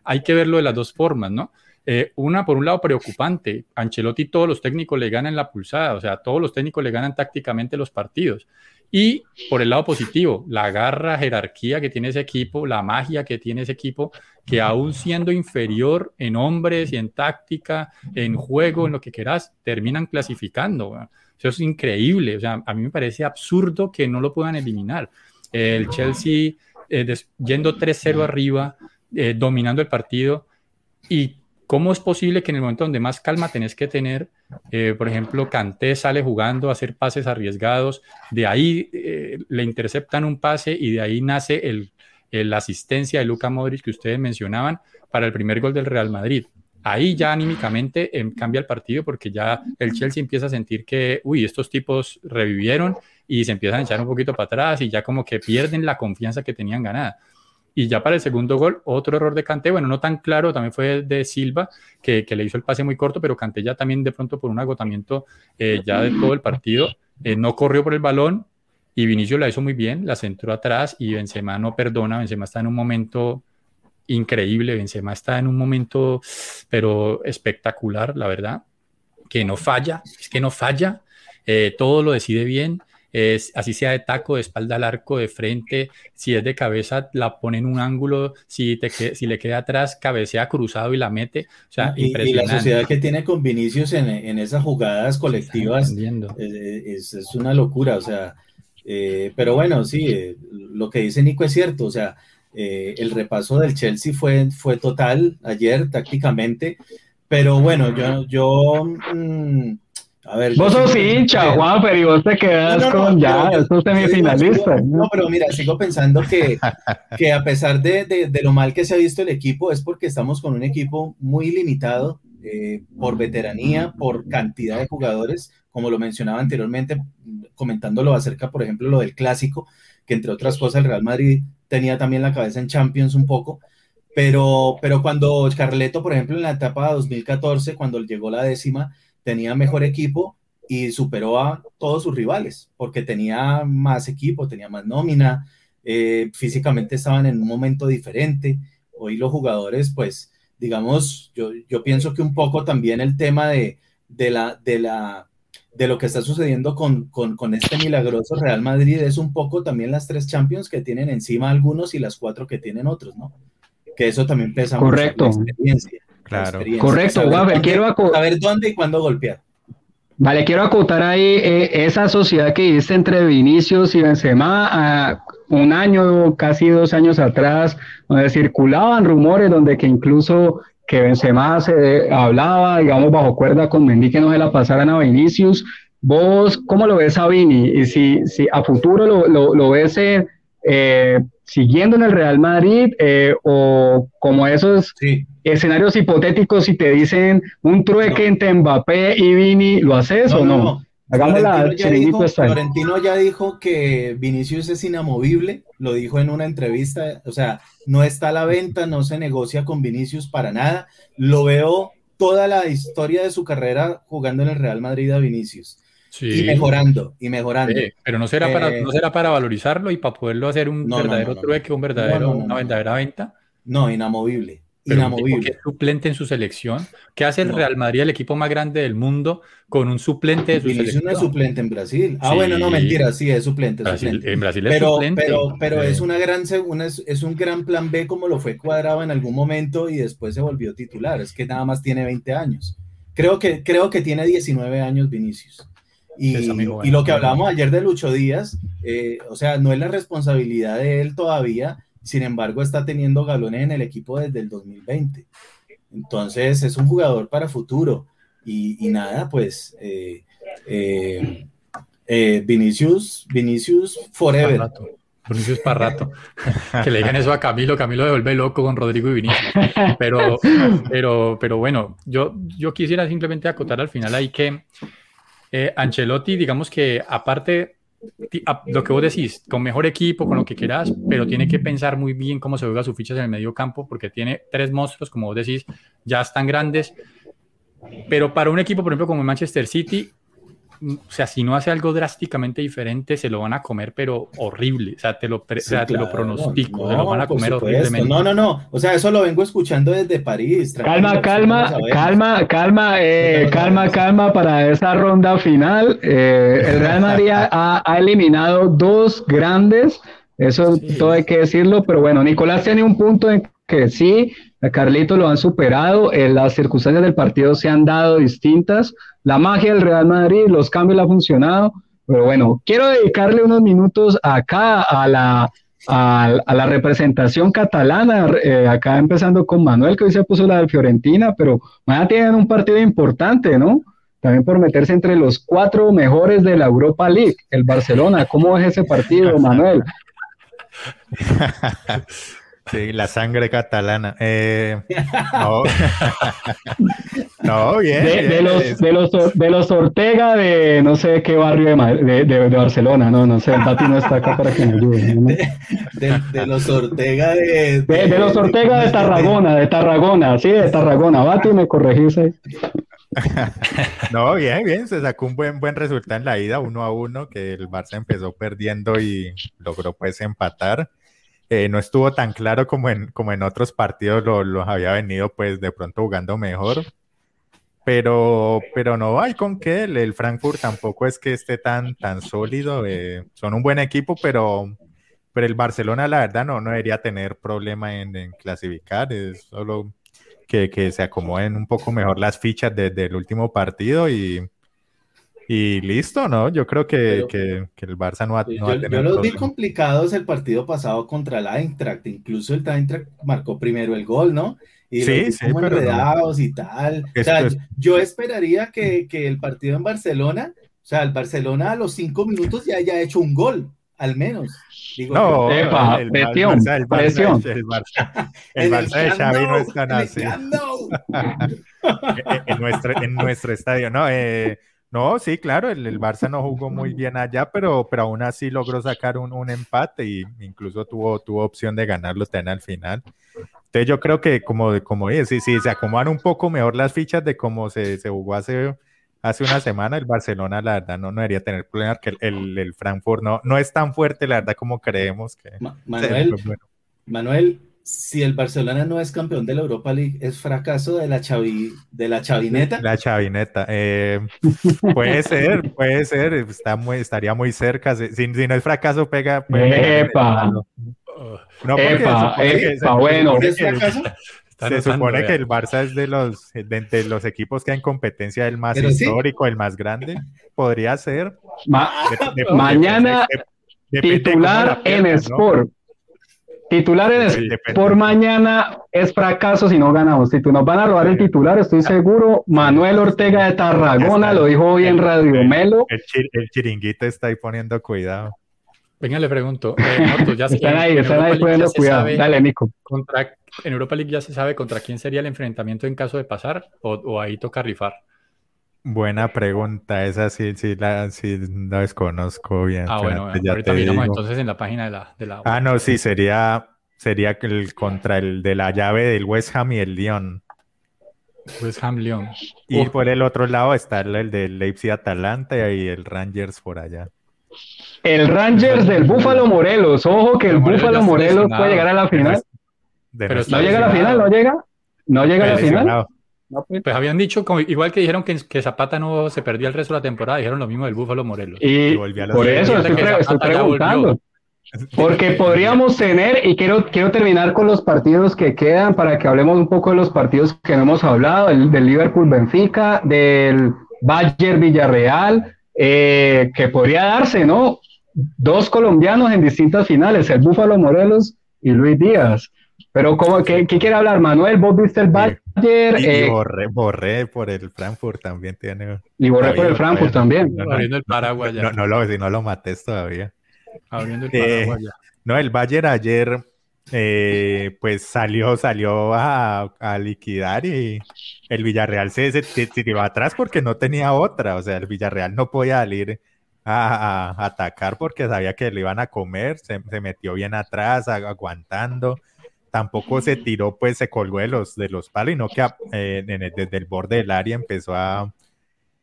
Hay que verlo de las dos formas, ¿no? Eh, una, por un lado, preocupante. Ancelotti, todos los técnicos le ganan la pulsada, o sea, todos los técnicos le ganan tácticamente los partidos. Y por el lado positivo, la garra, jerarquía que tiene ese equipo, la magia que tiene ese equipo, que aún siendo inferior en hombres y en táctica, en juego, en lo que quieras, terminan clasificando. Eso es increíble. O sea, a mí me parece absurdo que no lo puedan eliminar. El Chelsea, eh, yendo 3-0 arriba, eh, dominando el partido. ¿Y cómo es posible que en el momento donde más calma tenés que tener, eh, por ejemplo, Canté sale jugando a hacer pases arriesgados, de ahí eh, le interceptan un pase y de ahí nace el, la asistencia de Luca Modric que ustedes mencionaban para el primer gol del Real Madrid? ahí ya anímicamente em, cambia el partido porque ya el Chelsea empieza a sentir que, uy, estos tipos revivieron y se empiezan a echar un poquito para atrás y ya como que pierden la confianza que tenían ganada. Y ya para el segundo gol, otro error de Kanté, bueno, no tan claro, también fue de Silva, que, le hizo el pase muy corto, pero Kanté ya también de pronto por un agotamiento eh, ya de todo el partido, eh, no corrió por el balón y Vinicio la hizo muy bien, la centró atrás y Benzema no perdona, Benzema está en un momento increíble. Benzema está en un momento, pero espectacular, la verdad, que no falla, es que no falla, eh, todo lo decide bien. Es, así sea de taco, de espalda al arco, de frente, si es de cabeza, la pone en un ángulo, si, te si le queda atrás, cabecea cruzado y la mete. O sea, y, impresionante. la sociedad que tiene con Vinicius en, en esas jugadas colectivas eh, es, es, una locura, o sea, eh, pero bueno, sí, lo que dice Nico es cierto, o sea, eh, el repaso del Chelsea fue, fue total ayer tácticamente, pero bueno, yo, yo mm, a ver. Vos sos hincha, Juan, pero y vos te quedas con ya, sos semifinalista. No, pero mira, sigo pensando que, que a pesar de, de, lo mal que se ha visto el equipo, es porque estamos con un equipo muy limitado eh, por veteranía, por cantidad de jugadores, como lo mencionaba anteriormente, comentándolo acerca, por ejemplo, lo del clásico, que entre otras cosas el Real Madrid tenía también la cabeza en Champions un poco, pero, pero cuando Carleto, por ejemplo, en la etapa 2014, cuando llegó la décima, tenía mejor equipo y superó a todos sus rivales, porque tenía más equipo, tenía más nómina, eh, físicamente estaban en un momento diferente. Hoy los jugadores, pues, digamos, yo, yo pienso que un poco también el tema de, de la, de la de lo que está sucediendo con, con, este milagroso Real Madrid es un poco también las tres Champions que tienen encima algunos y las cuatro que tienen otros, ¿no? Que eso también pesa Correcto. mucho la experiencia. Claro. Correcto, saber, quiero a ver dónde y cuándo golpear. Vale, quiero acotar ahí eh, esa sociedad que existe entre Vinicius y Benzema. Un año, casi dos años atrás, donde circulaban rumores donde que incluso que Benzema se hablaba, digamos, bajo cuerda con Mendy que no se la pasaran a Vinicius. ¿Vos cómo lo ves a Vini? Y si, si a futuro lo, lo, lo ves eh, siguiendo en el Real Madrid eh, o como esos escenarios hipotéticos si te dicen un trueque entre Mbappé y Vini, ¿lo haces o no? Florentino, ya dijo, Florentino ya dijo que Vinicius es inamovible, lo dijo en una entrevista, o sea, no está a la venta, no se negocia con Vinicius para nada. Lo veo toda la historia de su carrera jugando en el Real Madrid a Vinicius. Y mejorando, y mejorando. pero no será, para, eh, no será para valorizarlo y para poderlo hacer un verdadero trueque, un verdadero, una verdadera venta. No, inamovible inamovible. suplente en su selección. ¿Qué hace el Real Madrid, el equipo más grande del mundo, con un suplente de su selección? es suplente en Brasil. Ah, bueno, no, mentira, sí, es suplente. En Brasil es pero, suplente. Pero, pero es, una gran, es, un gran plan B como lo fue cuadrado en algún momento y después se volvió titular. Es que nada más tiene 20 años. Creo que, creo que tiene 19 años Vinicius. Y, y lo que hablábamos ayer de Lucho Díaz, eh, o sea, no es la responsabilidad de él todavía, sin embargo, está teniendo galones en el equipo desde el 2020. Entonces, es un jugador para futuro. Y, nada, pues, eh, eh, eh, Vinicius, Vinicius Forever. Vinicius para rato. que le digan eso a Camilo, Camilo se vuelve loco con Rodrigo y Vinicius. Pero, pero, pero bueno, yo, yo quisiera simplemente acotar al final ahí que Ancelotti, digamos que aparte lo que vos decís, con mejor equipo, con lo que quieras, pero tiene que pensar muy bien cómo se juega sus fichas en el medio campo, porque tiene tres monstruos, como vos decís, ya están grandes. Pero para un equipo, por ejemplo, como Manchester City, o sea, si no hace algo drásticamente diferente, se lo van a comer, pero horrible. O sea, te lo, te lo pronostico, se lo van a comer horriblemente. No, no, no. O sea, eso lo vengo escuchando desde París. Calma, calma, calma, calma, eh, calma, calma para esa ronda final. Eh, el Real Madrid ha, ha, eliminado dos grandes, eso todo hay que decirlo, pero bueno, Nicolás tiene un punto en que sí, a Carlito lo han superado, eh, las circunstancias del partido se han dado distintas, la magia del Real Madrid, los cambios le han funcionado, pero bueno, quiero dedicarle unos minutos acá a la a, la representación catalana, eh, acá empezando con Manuel, que hoy se puso la de Fiorentina, pero mañana tienen un partido importante, ¿no? También por meterse entre los cuatro mejores de la Europa League, el Barcelona. ¿Cómo es ese partido, Manuel? Sí, la sangre catalana. Eh, no. no, bien. De, los, de, los, de los Ortega de no sé qué barrio de, de, Barcelona, no, no sé, el Bati no está acá para que me ayude. De, los Ortega de. De, los Ortega de Tarragona, de Tarragona, sí, de Tarragona. Bati, me corregís ahí. no, bien, bien, se sacó un buen, buen resultado en la ida, uno a uno, que el Barça empezó perdiendo y logró pues empatar. Eh, no estuvo tan claro como en, como en otros partidos los había venido pues de pronto jugando mejor. Pero, pero no hay con qué, el, Frankfurt tampoco es que esté tan, tan sólido. Eh, son un buen equipo, pero, pero el Barcelona la verdad no, no debería tener problema en, clasificar. Es solo que, que, se acomoden un poco mejor las fichas desde el último partido y, y listo, ¿no? Yo creo que, que, el Barça no va, no yo, a tener. Yo los vi complicados el partido pasado contra el Eintracht. Incluso el Eintracht marcó primero el gol, ¿no? Y sí, sí, como enredados y tal. o sea, yo esperaría que, que, el partido en Barcelona, o sea, el Barcelona a los cinco minutos ya haya hecho un gol, al menos. no, el, Barça, el, Barça, el, Barça, el Barça de Xavi no es tan así. en, nuestro, en nuestro estadio, ¿no? Eh, no, sí, claro, el, Barça no jugó muy bien allá, pero, pero aún así logró sacar un, empate y incluso tuvo, tuvo opción de ganarlo ten al final. Entonces yo creo que como, como si, si se acomodan un poco mejor las fichas de cómo se, se jugó hace, hace una semana, el Barcelona la verdad no, no debería tener problemas, que el, el, Frankfurt no, no es tan fuerte la verdad como creemos que... Manuel, Manuel, si el Barcelona no es campeón de la Europa League, ¿es fracaso de la, chavi, de la chavineta? La chavineta. Eh, puede ser, puede ser. Está muy, estaría muy cerca. Si, si no es fracaso, pega. Epa. No, epa, epa, bueno. Se supone que el Barça es de los, de, los equipos que en competencia el más histórico, el más grande. Podría ser. mañana titular en Sport. Titulares por mañana es fracaso si no ganamos. Si tú nos van a robar el titular, estoy seguro. Manuel Ortega de Tarragona lo dijo hoy en Radio Melo. El, chiringuito está ahí poniendo cuidado. Venga, le pregunto. Eh, ya están ahí, están ahí poniendo cuidado. Dale, Nico. Contra, en Europa League ya se sabe contra quién sería el enfrentamiento en caso de pasar o, o ahí toca rifar. Buena pregunta, esa sí, sí, la, sí la desconozco bien. Ah, bueno, ahorita miramos entonces en la página de la, de la... Ah, no, sí, sería, sería el contra el de la llave del West Ham y el Lyon. West Ham Lyon. Y por el otro lado está el del Leipzig Atalanta y el Rangers por allá. El Rangers del Búfalo Morelos, ojo que el Búfalo Morelos puede llegar a la final. Pero no llega a la final, no llega, no llega a la final. Pues. pues. habían dicho, igual que dijeron que, que, Zapata no se perdía el resto de la temporada, dijeron lo mismo del Búfalo Morelos. Y, por eso estoy, preguntando. Porque podríamos tener, y quiero, quiero terminar con los partidos que quedan para que hablemos un poco de los partidos que no hemos hablado, el, del Liverpool Benfica, del Bayern Villarreal, eh, que podría darse, ¿no? Dos colombianos en distintas finales, el Búfalo Morelos y Luis Díaz. Pero, ¿cómo, qué, ¿qué, quiere hablar? Manuel, vos viste el Bayern. Y, eh, borré, por el Frankfurt también tiene. Y borré por el Frankfurt también. Abriendo el paraguas ya. No, lo, si no lo mates todavía. Abriendo el eh, paraguas ya. No, el Bayern ayer, eh, pues salió, salió a, a, liquidar y el Villarreal se, se, atrás porque no tenía otra. O sea, el Villarreal no podía salir a, a atacar porque sabía que le iban a comer. Se, metió bien atrás, aguantando tampoco se tiró, pues se colgó de los, de los palos, y no que eh, desde el borde del área empezó a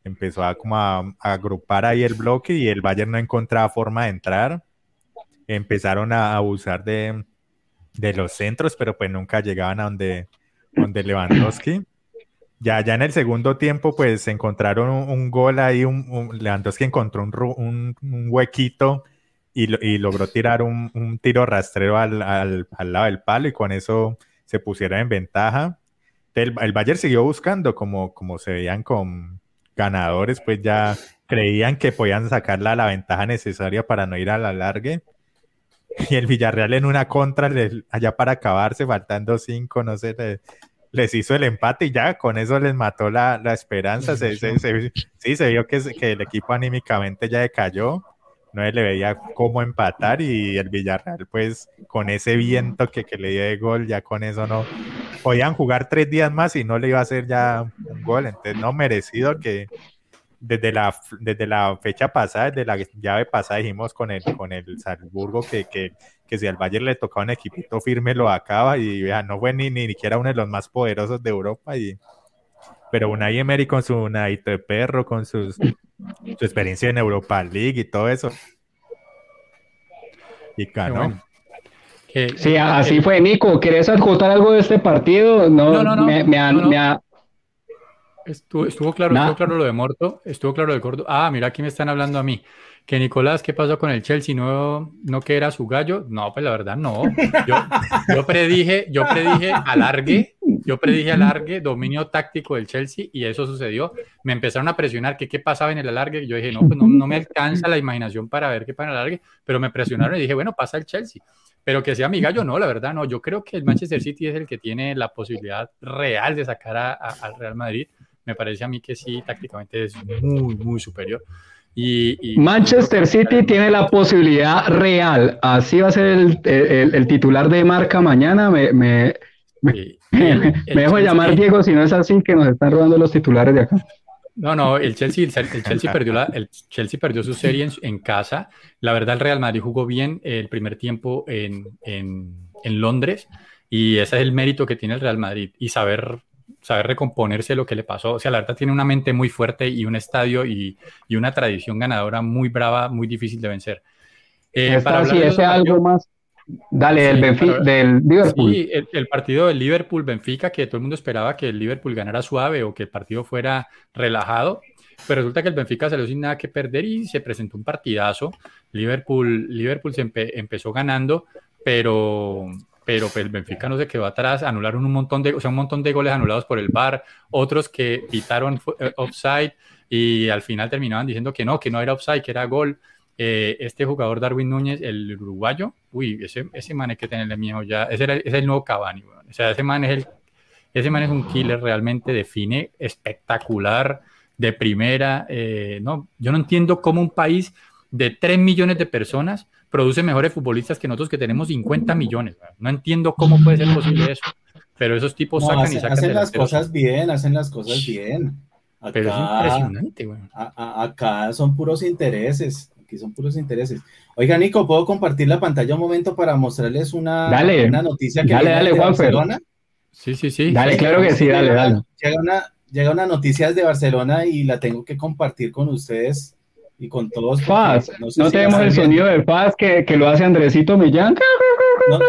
empezó a como a, agrupar ahí el bloque y el Bayern no encontraba forma de entrar. Empezaron a abusar de, de los centros, pero pues nunca llegaban a donde, donde Lewandowski. Ya, ya en el segundo tiempo, pues encontraron un, gol ahí, un, Lewandowski encontró un, un huequito y, logró tirar un, tiro rastrero al, lado del palo y con eso se pusiera en ventaja. El, el Bayern siguió buscando, como, como se veían con ganadores, pues ya creían que podían sacar la, ventaja necesaria para no ir a la largue. y el Villarreal en una contra, allá para acabarse, faltando cinco, no sé, les hizo el empate y ya con eso les mató la, esperanza. Se, sí, se vio que, que el equipo anímicamente ya decayó no le veía cómo empatar y el Villarreal pues con ese viento que, que le dio de gol ya con eso no podían jugar tres días más y no le iba a hacer ya un gol. Entonces no merecido que desde la, desde la fecha pasada, desde la llave pasada dijimos con el, con el Salzburgo que, que, que si al Bayern le tocaba un equipito firme lo acaba y no fue ni, ni siquiera uno de los más poderosos de Europa y pero Unai Emery con su nadito de perro, con sus, su experiencia en Europa League y todo eso. Y ganó. sí, así fue, Nico. ¿Quieres adjutar algo de este partido? No, no, no. Me, me, Estuvo, estuvo, claro, estuvo claro lo de Morto, estuvo claro de Córdoba. Ah, mira, aquí me están hablando a mí. Que Nicolás, ¿qué pasó con el Chelsea? ¿No, no que era su gallo? No, pues la verdad no. Yo, yo predije, yo predije alargue, yo predije alargue, dominio táctico del Chelsea y eso sucedió. Me empezaron a presionar que qué pasaba en el alargue. Yo dije, no, pues no, no me alcanza la imaginación para ver qué pasa en el alargue, pero me presionaron y dije, bueno, pasa el Chelsea. Pero que sea mi gallo, no, la verdad no. Yo creo que el Manchester City es el que tiene la posibilidad real de sacar al Real Madrid me parece a mí que sí, tácticamente es muy, muy superior. Y, Manchester City tiene la posibilidad real, así va a ser el, el, titular de marca mañana. Me, me, me, dejo llamar Diego si no es así que nos están robando los titulares de acá. No, no, el Chelsea, el Chelsea, perdió, la, el Chelsea perdió su serie en, en, casa. La verdad, el Real Madrid jugó bien el primer tiempo en, en, en Londres y ese es el mérito que tiene el Real Madrid y saber saber recomponerse lo que le pasó. O sea, la verdad tiene una mente muy fuerte y un estadio y, y una tradición ganadora muy brava, muy difícil de vencer. Eh, para hablar ese algo más. Dale, el Benfica, del Liverpool. Sí, el, partido del Liverpool-Benfica, que todo el mundo esperaba que el Liverpool ganara suave o que el partido fuera relajado, pero resulta que el Benfica salió sin nada que perder y se presentó un partidazo. Liverpool, Liverpool se empezó ganando, pero, pero pues, el Benfica no se quedó atrás, anularon un montón de, o sea, un montón de goles anulados por el VAR, otros que pitaron eh, offside y al final terminaban diciendo que no, que no era offside, que era gol. Eh, este jugador Darwin Núñez, el uruguayo, uy, ese, ese man hay que tenerle miedo ya, ese es el nuevo Cavani, o sea, ese man es el, ese man es un killer, realmente define espectacular, de primera, eh, no, yo no entiendo cómo un país de 3 millones de personas produce mejores futbolistas que nosotros que tenemos 50 millones. No entiendo cómo puede ser posible eso. Pero esos tipos sacan y sacan. Hacen las cosas bien, hacen las cosas bien. pero es impresionante, güey. acá son puros intereses. Aquí son puros intereses. Oiga, Nico, ¿puedo compartir la pantalla un momento para mostrarles una, una noticia que dale, dale, de Barcelona? Sí, sí, sí. Dale, claro que sí, dale, dale. Llega una, llega una noticia de Barcelona y la tengo que compartir con ustedes y con todos. Paz, no, tenemos el sonido de paz que, que, lo hace Andresito Millán.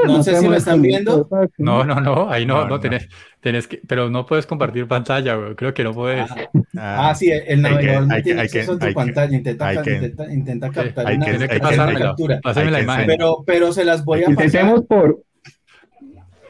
No, sé si lo están viendo. No, no, no, ahí no, no, tenés, tenés que, pero no puedes compartir pantalla, creo que no puedes. Ah, ah, sí, el navegador no tiene acceso a tu pantalla, intenta, intenta, intenta, captar hay una, que, pasármela, pásame la imagen. Pero, pero se las voy a Intentemos por,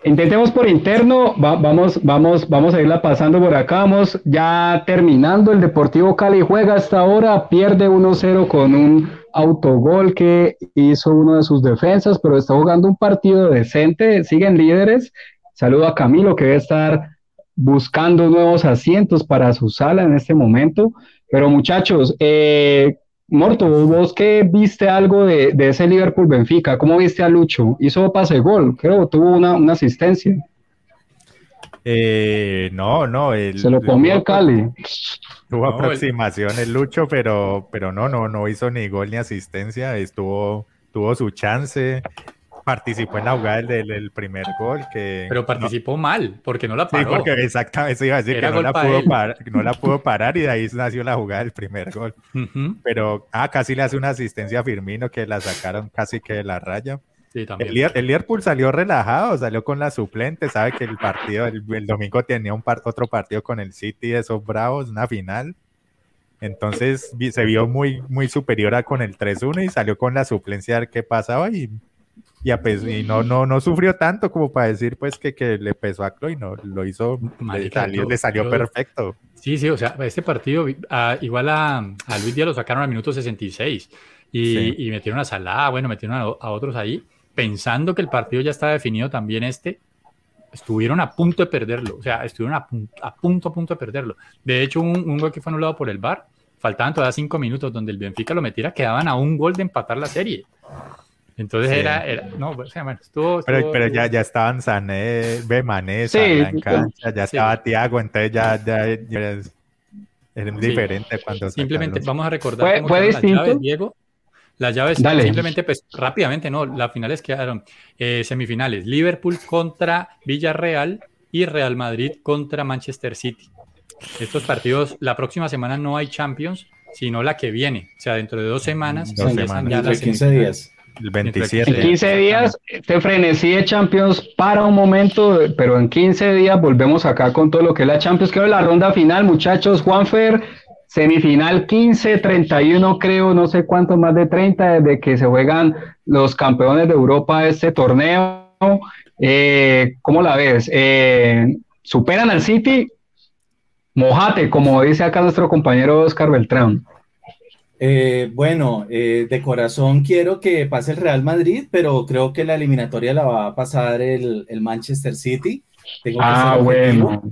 Intentemos por interno, vamos, vamos, vamos a irla pasando por acá. Vamos ya terminando. El Deportivo Cali juega hasta ahora, pierde 1-0 con un autogol que hizo uno de sus defensas, pero está jugando un partido decente. Siguen líderes. Saludo a Camilo que debe estar buscando nuevos asientos para su sala en este momento. Pero muchachos, eh, Morto, vos que viste algo de, ese Liverpool Benfica, ¿cómo viste a Lucho? Hizo pase gol, creo, tuvo una, asistencia. Eh, no, no. Se lo comía el Cali. Tuvo aproximación el Lucho, pero, pero no, no, no hizo ni gol ni asistencia. Estuvo, tuvo su chance participó en la jugada del, primer gol. Que, pero participó mal, porque no la paró. Sí, porque exactamente, iba a decir que no la, pudo parar, no la pudo parar y de ahí nació la jugada del primer gol. Pero, ah, casi le hace una asistencia a Firmino que la sacaron casi que de la raya. Sí, también. El, Liverpool salió relajado, salió con la suplente, sabe que el partido, el, domingo tenía un otro partido con el City de esos bravos, una final. Entonces se vio muy, muy superior a con el 3-1 y salió con la suplencia a ver qué pasaba y y, y no, no, no sufrió tanto como para decir pues que, que le pesó a Chloe, no, lo hizo, le salió, perfecto. Sí, sí, o sea, este partido, igual a, Luis Díaz lo sacaron al minuto 66 y, y metieron a Salah, bueno, metieron a, otros ahí, pensando que el partido ya estaba definido también este, estuvieron a punto de perderlo, o sea, estuvieron a punto a punto, a punto de perderlo. De hecho, un, un gol que fue anulado por el VAR, faltaban todavía cinco minutos donde el Benfica lo metiera, quedaban a un gol de empatar la serie. Entonces era, era, no, pues, bueno, estuvo, pero, pero ya, ya estaban Sané, Bemané, sí, en cancha, ya estaba Tiago, entonces ya, ya, ya es, es diferente cuando simplemente vamos a recordar ¿Fue, distinto? Diego. Las llaves simplemente, pues rápidamente, no, las finales quedaron eh, semifinales, Liverpool contra Villarreal y Real Madrid contra Manchester City. Estos partidos, la próxima semana no hay Champions, sino la que viene, o sea, dentro de dos semanas. Dos semanas, ya 15 días. El 27. En 15 días te frenesí de Champions para un momento, pero en 15 días volvemos acá con todo lo que es la Champions. Creo la ronda final, muchachos. Juanfer, semifinal 15, 31, creo, no sé cuánto más de 30, desde que se juegan los campeones de Europa este torneo. Eh, ¿Cómo la ves? Eh, ¿Superan al City? Mojate, como dice acá nuestro compañero Oscar Beltrán. Eh, bueno, eh, de corazón quiero que pase el Real Madrid, pero creo que la eliminatoria la va a pasar el, Manchester City. Tengo que ah, ser bueno.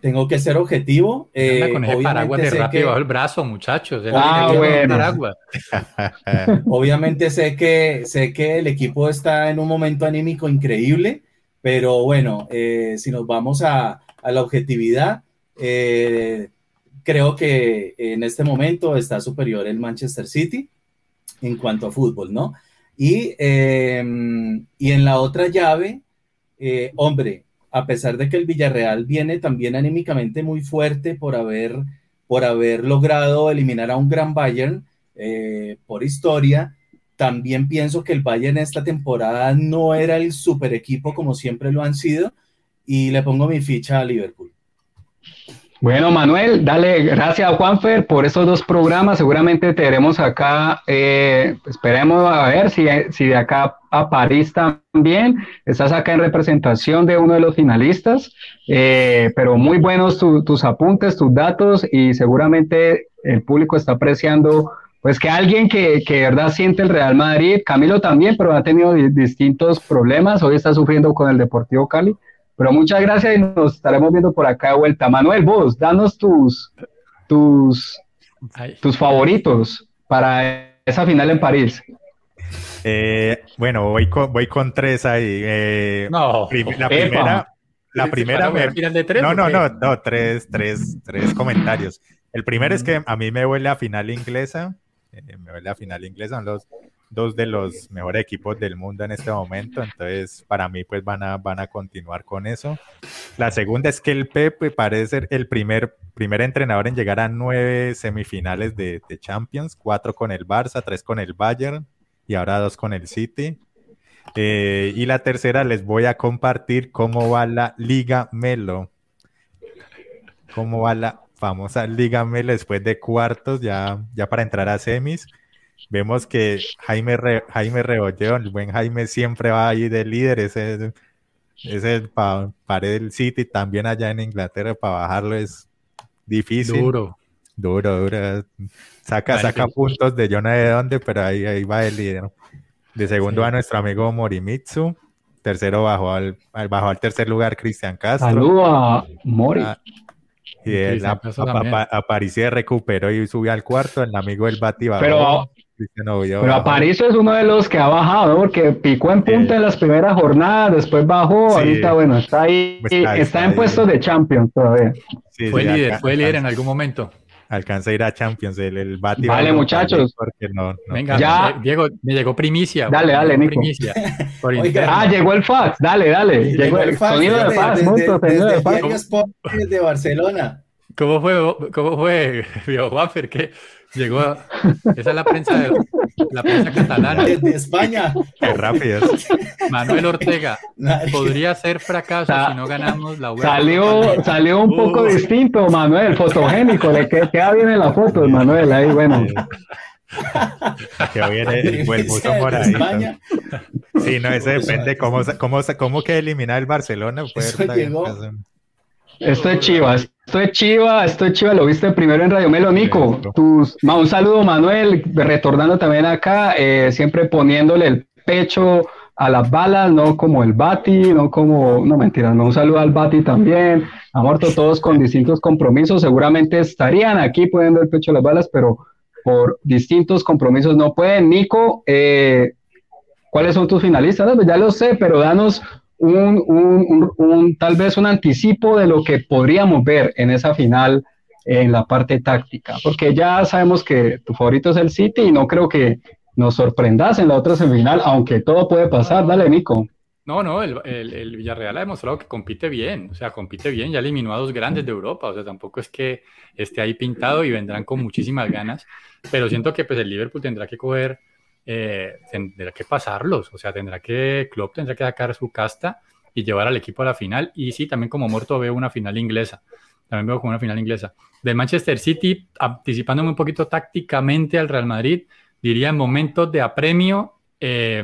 Tengo que ser objetivo. Eh, con ese paraguas de rápido bajo el brazo, muchachos. Ah, bueno. obviamente sé que, sé que el equipo está en un momento anímico increíble, pero bueno, eh, si nos vamos a, a la objetividad, eh, creo que en este momento está superior el Manchester City en cuanto a fútbol, ¿no? Y, em, y en la otra llave, eh, hombre, a pesar de que el Villarreal viene también anímicamente muy fuerte por haber, por haber logrado eliminar a un gran Bayern eh, por historia, también pienso que el Bayern esta temporada no era el super equipo como siempre lo han sido y le pongo mi ficha a Liverpool. Bueno, Manuel, dale gracias a Juanfer por esos dos programas. Seguramente te veremos acá. Eh, esperemos a ver si, si de acá a París también. Estás acá en representación de uno de los finalistas, eh, pero muy buenos tus apuntes, tus datos y seguramente el público está apreciando. Pues que alguien que, que verdad siente el Real Madrid, Camilo también, pero ha tenido distintos problemas. Hoy está sufriendo con el Deportivo Cali pero muchas gracias y nos estaremos viendo por acá de vuelta. Manuel, vos, danos tus, tus, tus favoritos para esa final en París. Eh, bueno, voy con, voy con tres ahí. Eh, no, la primera, la primera no, no, no, no, tres, tres, tres comentarios. El primero es que a mí me huele a final inglesa, eh, me huele a final inglesa, son los dos de los mejores equipos del mundo en este momento, entonces para mí pues van a, van a continuar con eso. La segunda es que el Pepe parece ser el primer, primer entrenador en llegar a nueve semifinales de, Champions, cuatro con el Barça, tres con el Bayern y ahora dos con el City. Eh, y la tercera les voy a compartir cómo va la Liga Melo. Cómo va la famosa Liga Melo después de cuartos, ya, ya para entrar a semis. Vemos que Jaime, Re, Jaime el buen Jaime siempre va ahí de líder, ese es el pared del City, también allá en Inglaterra para bajarlo es difícil. Duro. Duro, duro. Saca, saca puntos de yo no sé de dónde, pero ahí, ahí va el líder. De segundo a nuestro amigo Morimitsu. Tercero bajo al, bajo al tercer lugar Cristian Castro. Saludo a Mori. Ah, y él a, recuperó y subió al cuarto. El amigo del Bati Pero pero Aparicio es uno de los que ha bajado, porque picó en punta en las primeras jornadas, después bajó, ahorita bueno, está ahí, está, en puestos de Champions todavía. fue líder, fue líder en algún momento. Alcanza a ir a Champions, el, el Vale, muchachos. Venga, ya. Diego, me llegó primicia. Dale, dale, Nico. Primicia, ah, llegó el fax, dale, dale. Llegó el, sonido de, fax, mucho sonido de fax. de Barcelona. ¿Cómo fue, cómo fue, Juanfer? ¿Qué? Llegó, esa es la prensa, de, la prensa catalana. De España. Qué rápido. Manuel Ortega, podría ser fracaso si no ganamos la UEFA. Salió, salió un poco distinto, Manuel, fotogénico, le queda bien en la foto, Manuel, ahí, bueno. que viene el buen por ahí. Sí, no, eso depende cómo, cómo, cómo que eliminar el Barcelona. Esto es Chivas. Esto es Chiva, esto es Chiva, lo viste primero en Radio Melo, Nico. Tus, un saludo, Manuel, retornando también acá, eh, siempre poniéndole el pecho a las balas, no como el Bati, no como, no mentiras, no un saludo al Bati también, ha muerto todos con distintos compromisos, seguramente estarían aquí poniendo el pecho a las balas, pero por distintos compromisos no pueden. Nico, eh, ¿cuáles son tus finalistas? Pues ya lo sé, pero danos un, un, un, tal vez un anticipo de lo que podríamos ver en esa final en la parte táctica, porque ya sabemos que tu favorito es el City y no creo que nos sorprendas en la otra semifinal, aunque todo puede pasar. Dale, Nico. No, no, el, el, Villarreal ha demostrado que compite bien, o sea, compite bien, ya eliminó a dos grandes de Europa, o sea, tampoco es que esté ahí pintado y vendrán con muchísimas ganas, pero siento que pues el Liverpool tendrá que coger, eh, tendrá que pasarlos, o sea, tendrá que, Klopp tendrá que sacar su casta y llevar al equipo a la final, y sí, también como muerto veo una final inglesa, también veo como una final inglesa. Del Manchester City, anticipándome un poquito tácticamente al Real Madrid, diría en momentos de apremio, eh,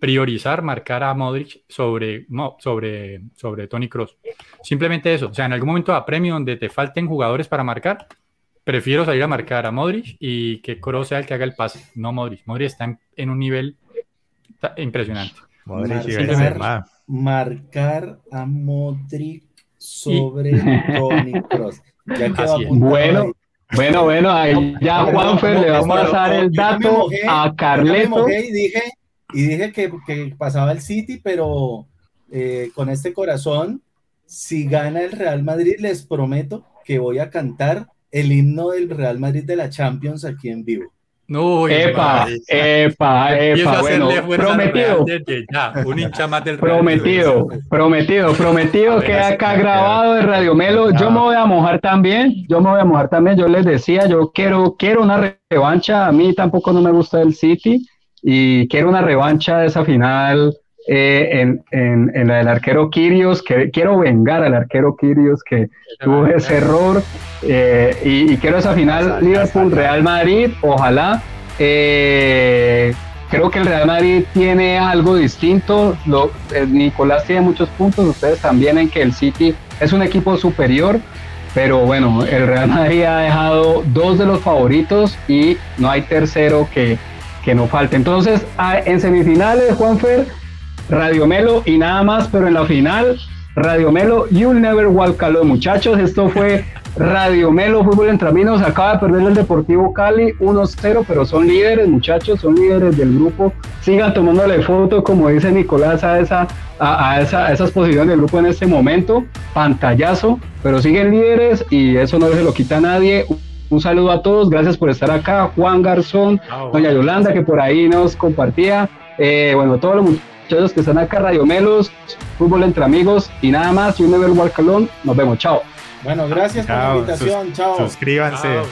priorizar, marcar a Modric sobre, sobre, sobre Tony Cross. Simplemente eso. O sea, en algún momento de apremio donde te falten jugadores para marcar, prefiero salir a marcar a Modric y que Kroos sea el que haga el pase, no Modric. Modric está en, un nivel impresionante. marcar, marcar a Modric sobre Tony Cross. bueno, bueno, bueno, ahí ya Juanfer le va a pasar el dato a Carleto. Y dije, y dije que, que pasaba el City, pero eh, con este corazón, si gana el Real Madrid, les prometo que voy a cantar el himno del Real Madrid de la Champions aquí en vivo. No, epa, epa, epa, bueno, prometido. un hincha más del prometido, prometido, prometido, que acá grabado de Radio Melo. Yo me voy a mojar también, yo me voy a mojar también. Yo les decía, yo quiero, quiero una revancha. A mí tampoco no me gusta el City y quiero una revancha de esa final eh, en, en, en, la del arquero Kirios, que quiero vengar al arquero Kirios que tuvo ese error eh, y, quiero esa final Liverpool-Real Madrid, ojalá. Eh, creo que el Real Madrid tiene algo distinto, lo, Nicolás tiene muchos puntos, ustedes también en que el City es un equipo superior, pero bueno, el Real Madrid ha dejado dos de los favoritos y no hay tercero que que no falte. Entonces, en semifinales, Juanfer, Radio Melo y nada más, pero en la final, Radio Melo, You'll Never Walk Alone. Muchachos, esto fue Radio Melo, Fútbol entre Amigos. Acaba de perder el Deportivo Cali 1-0, pero son líderes, muchachos, son líderes del grupo. Sigan tomándole fotos, como dice Nicolás, a, esa, a, esa, a esas posiciones del grupo en este momento. Pantallazo, pero siguen líderes y eso no se lo quita a nadie. Un saludo a todos, gracias por estar acá. Juan Garzón, doña Yolanda, que por ahí nos compartía. Eh, bueno, todos los muchachos que están acá, Radio Melos, Fútbol entre Amigos y nada más. Yo me veo Nos vemos, chao. Bueno, gracias por la invitación. Chao. Suscríbanse.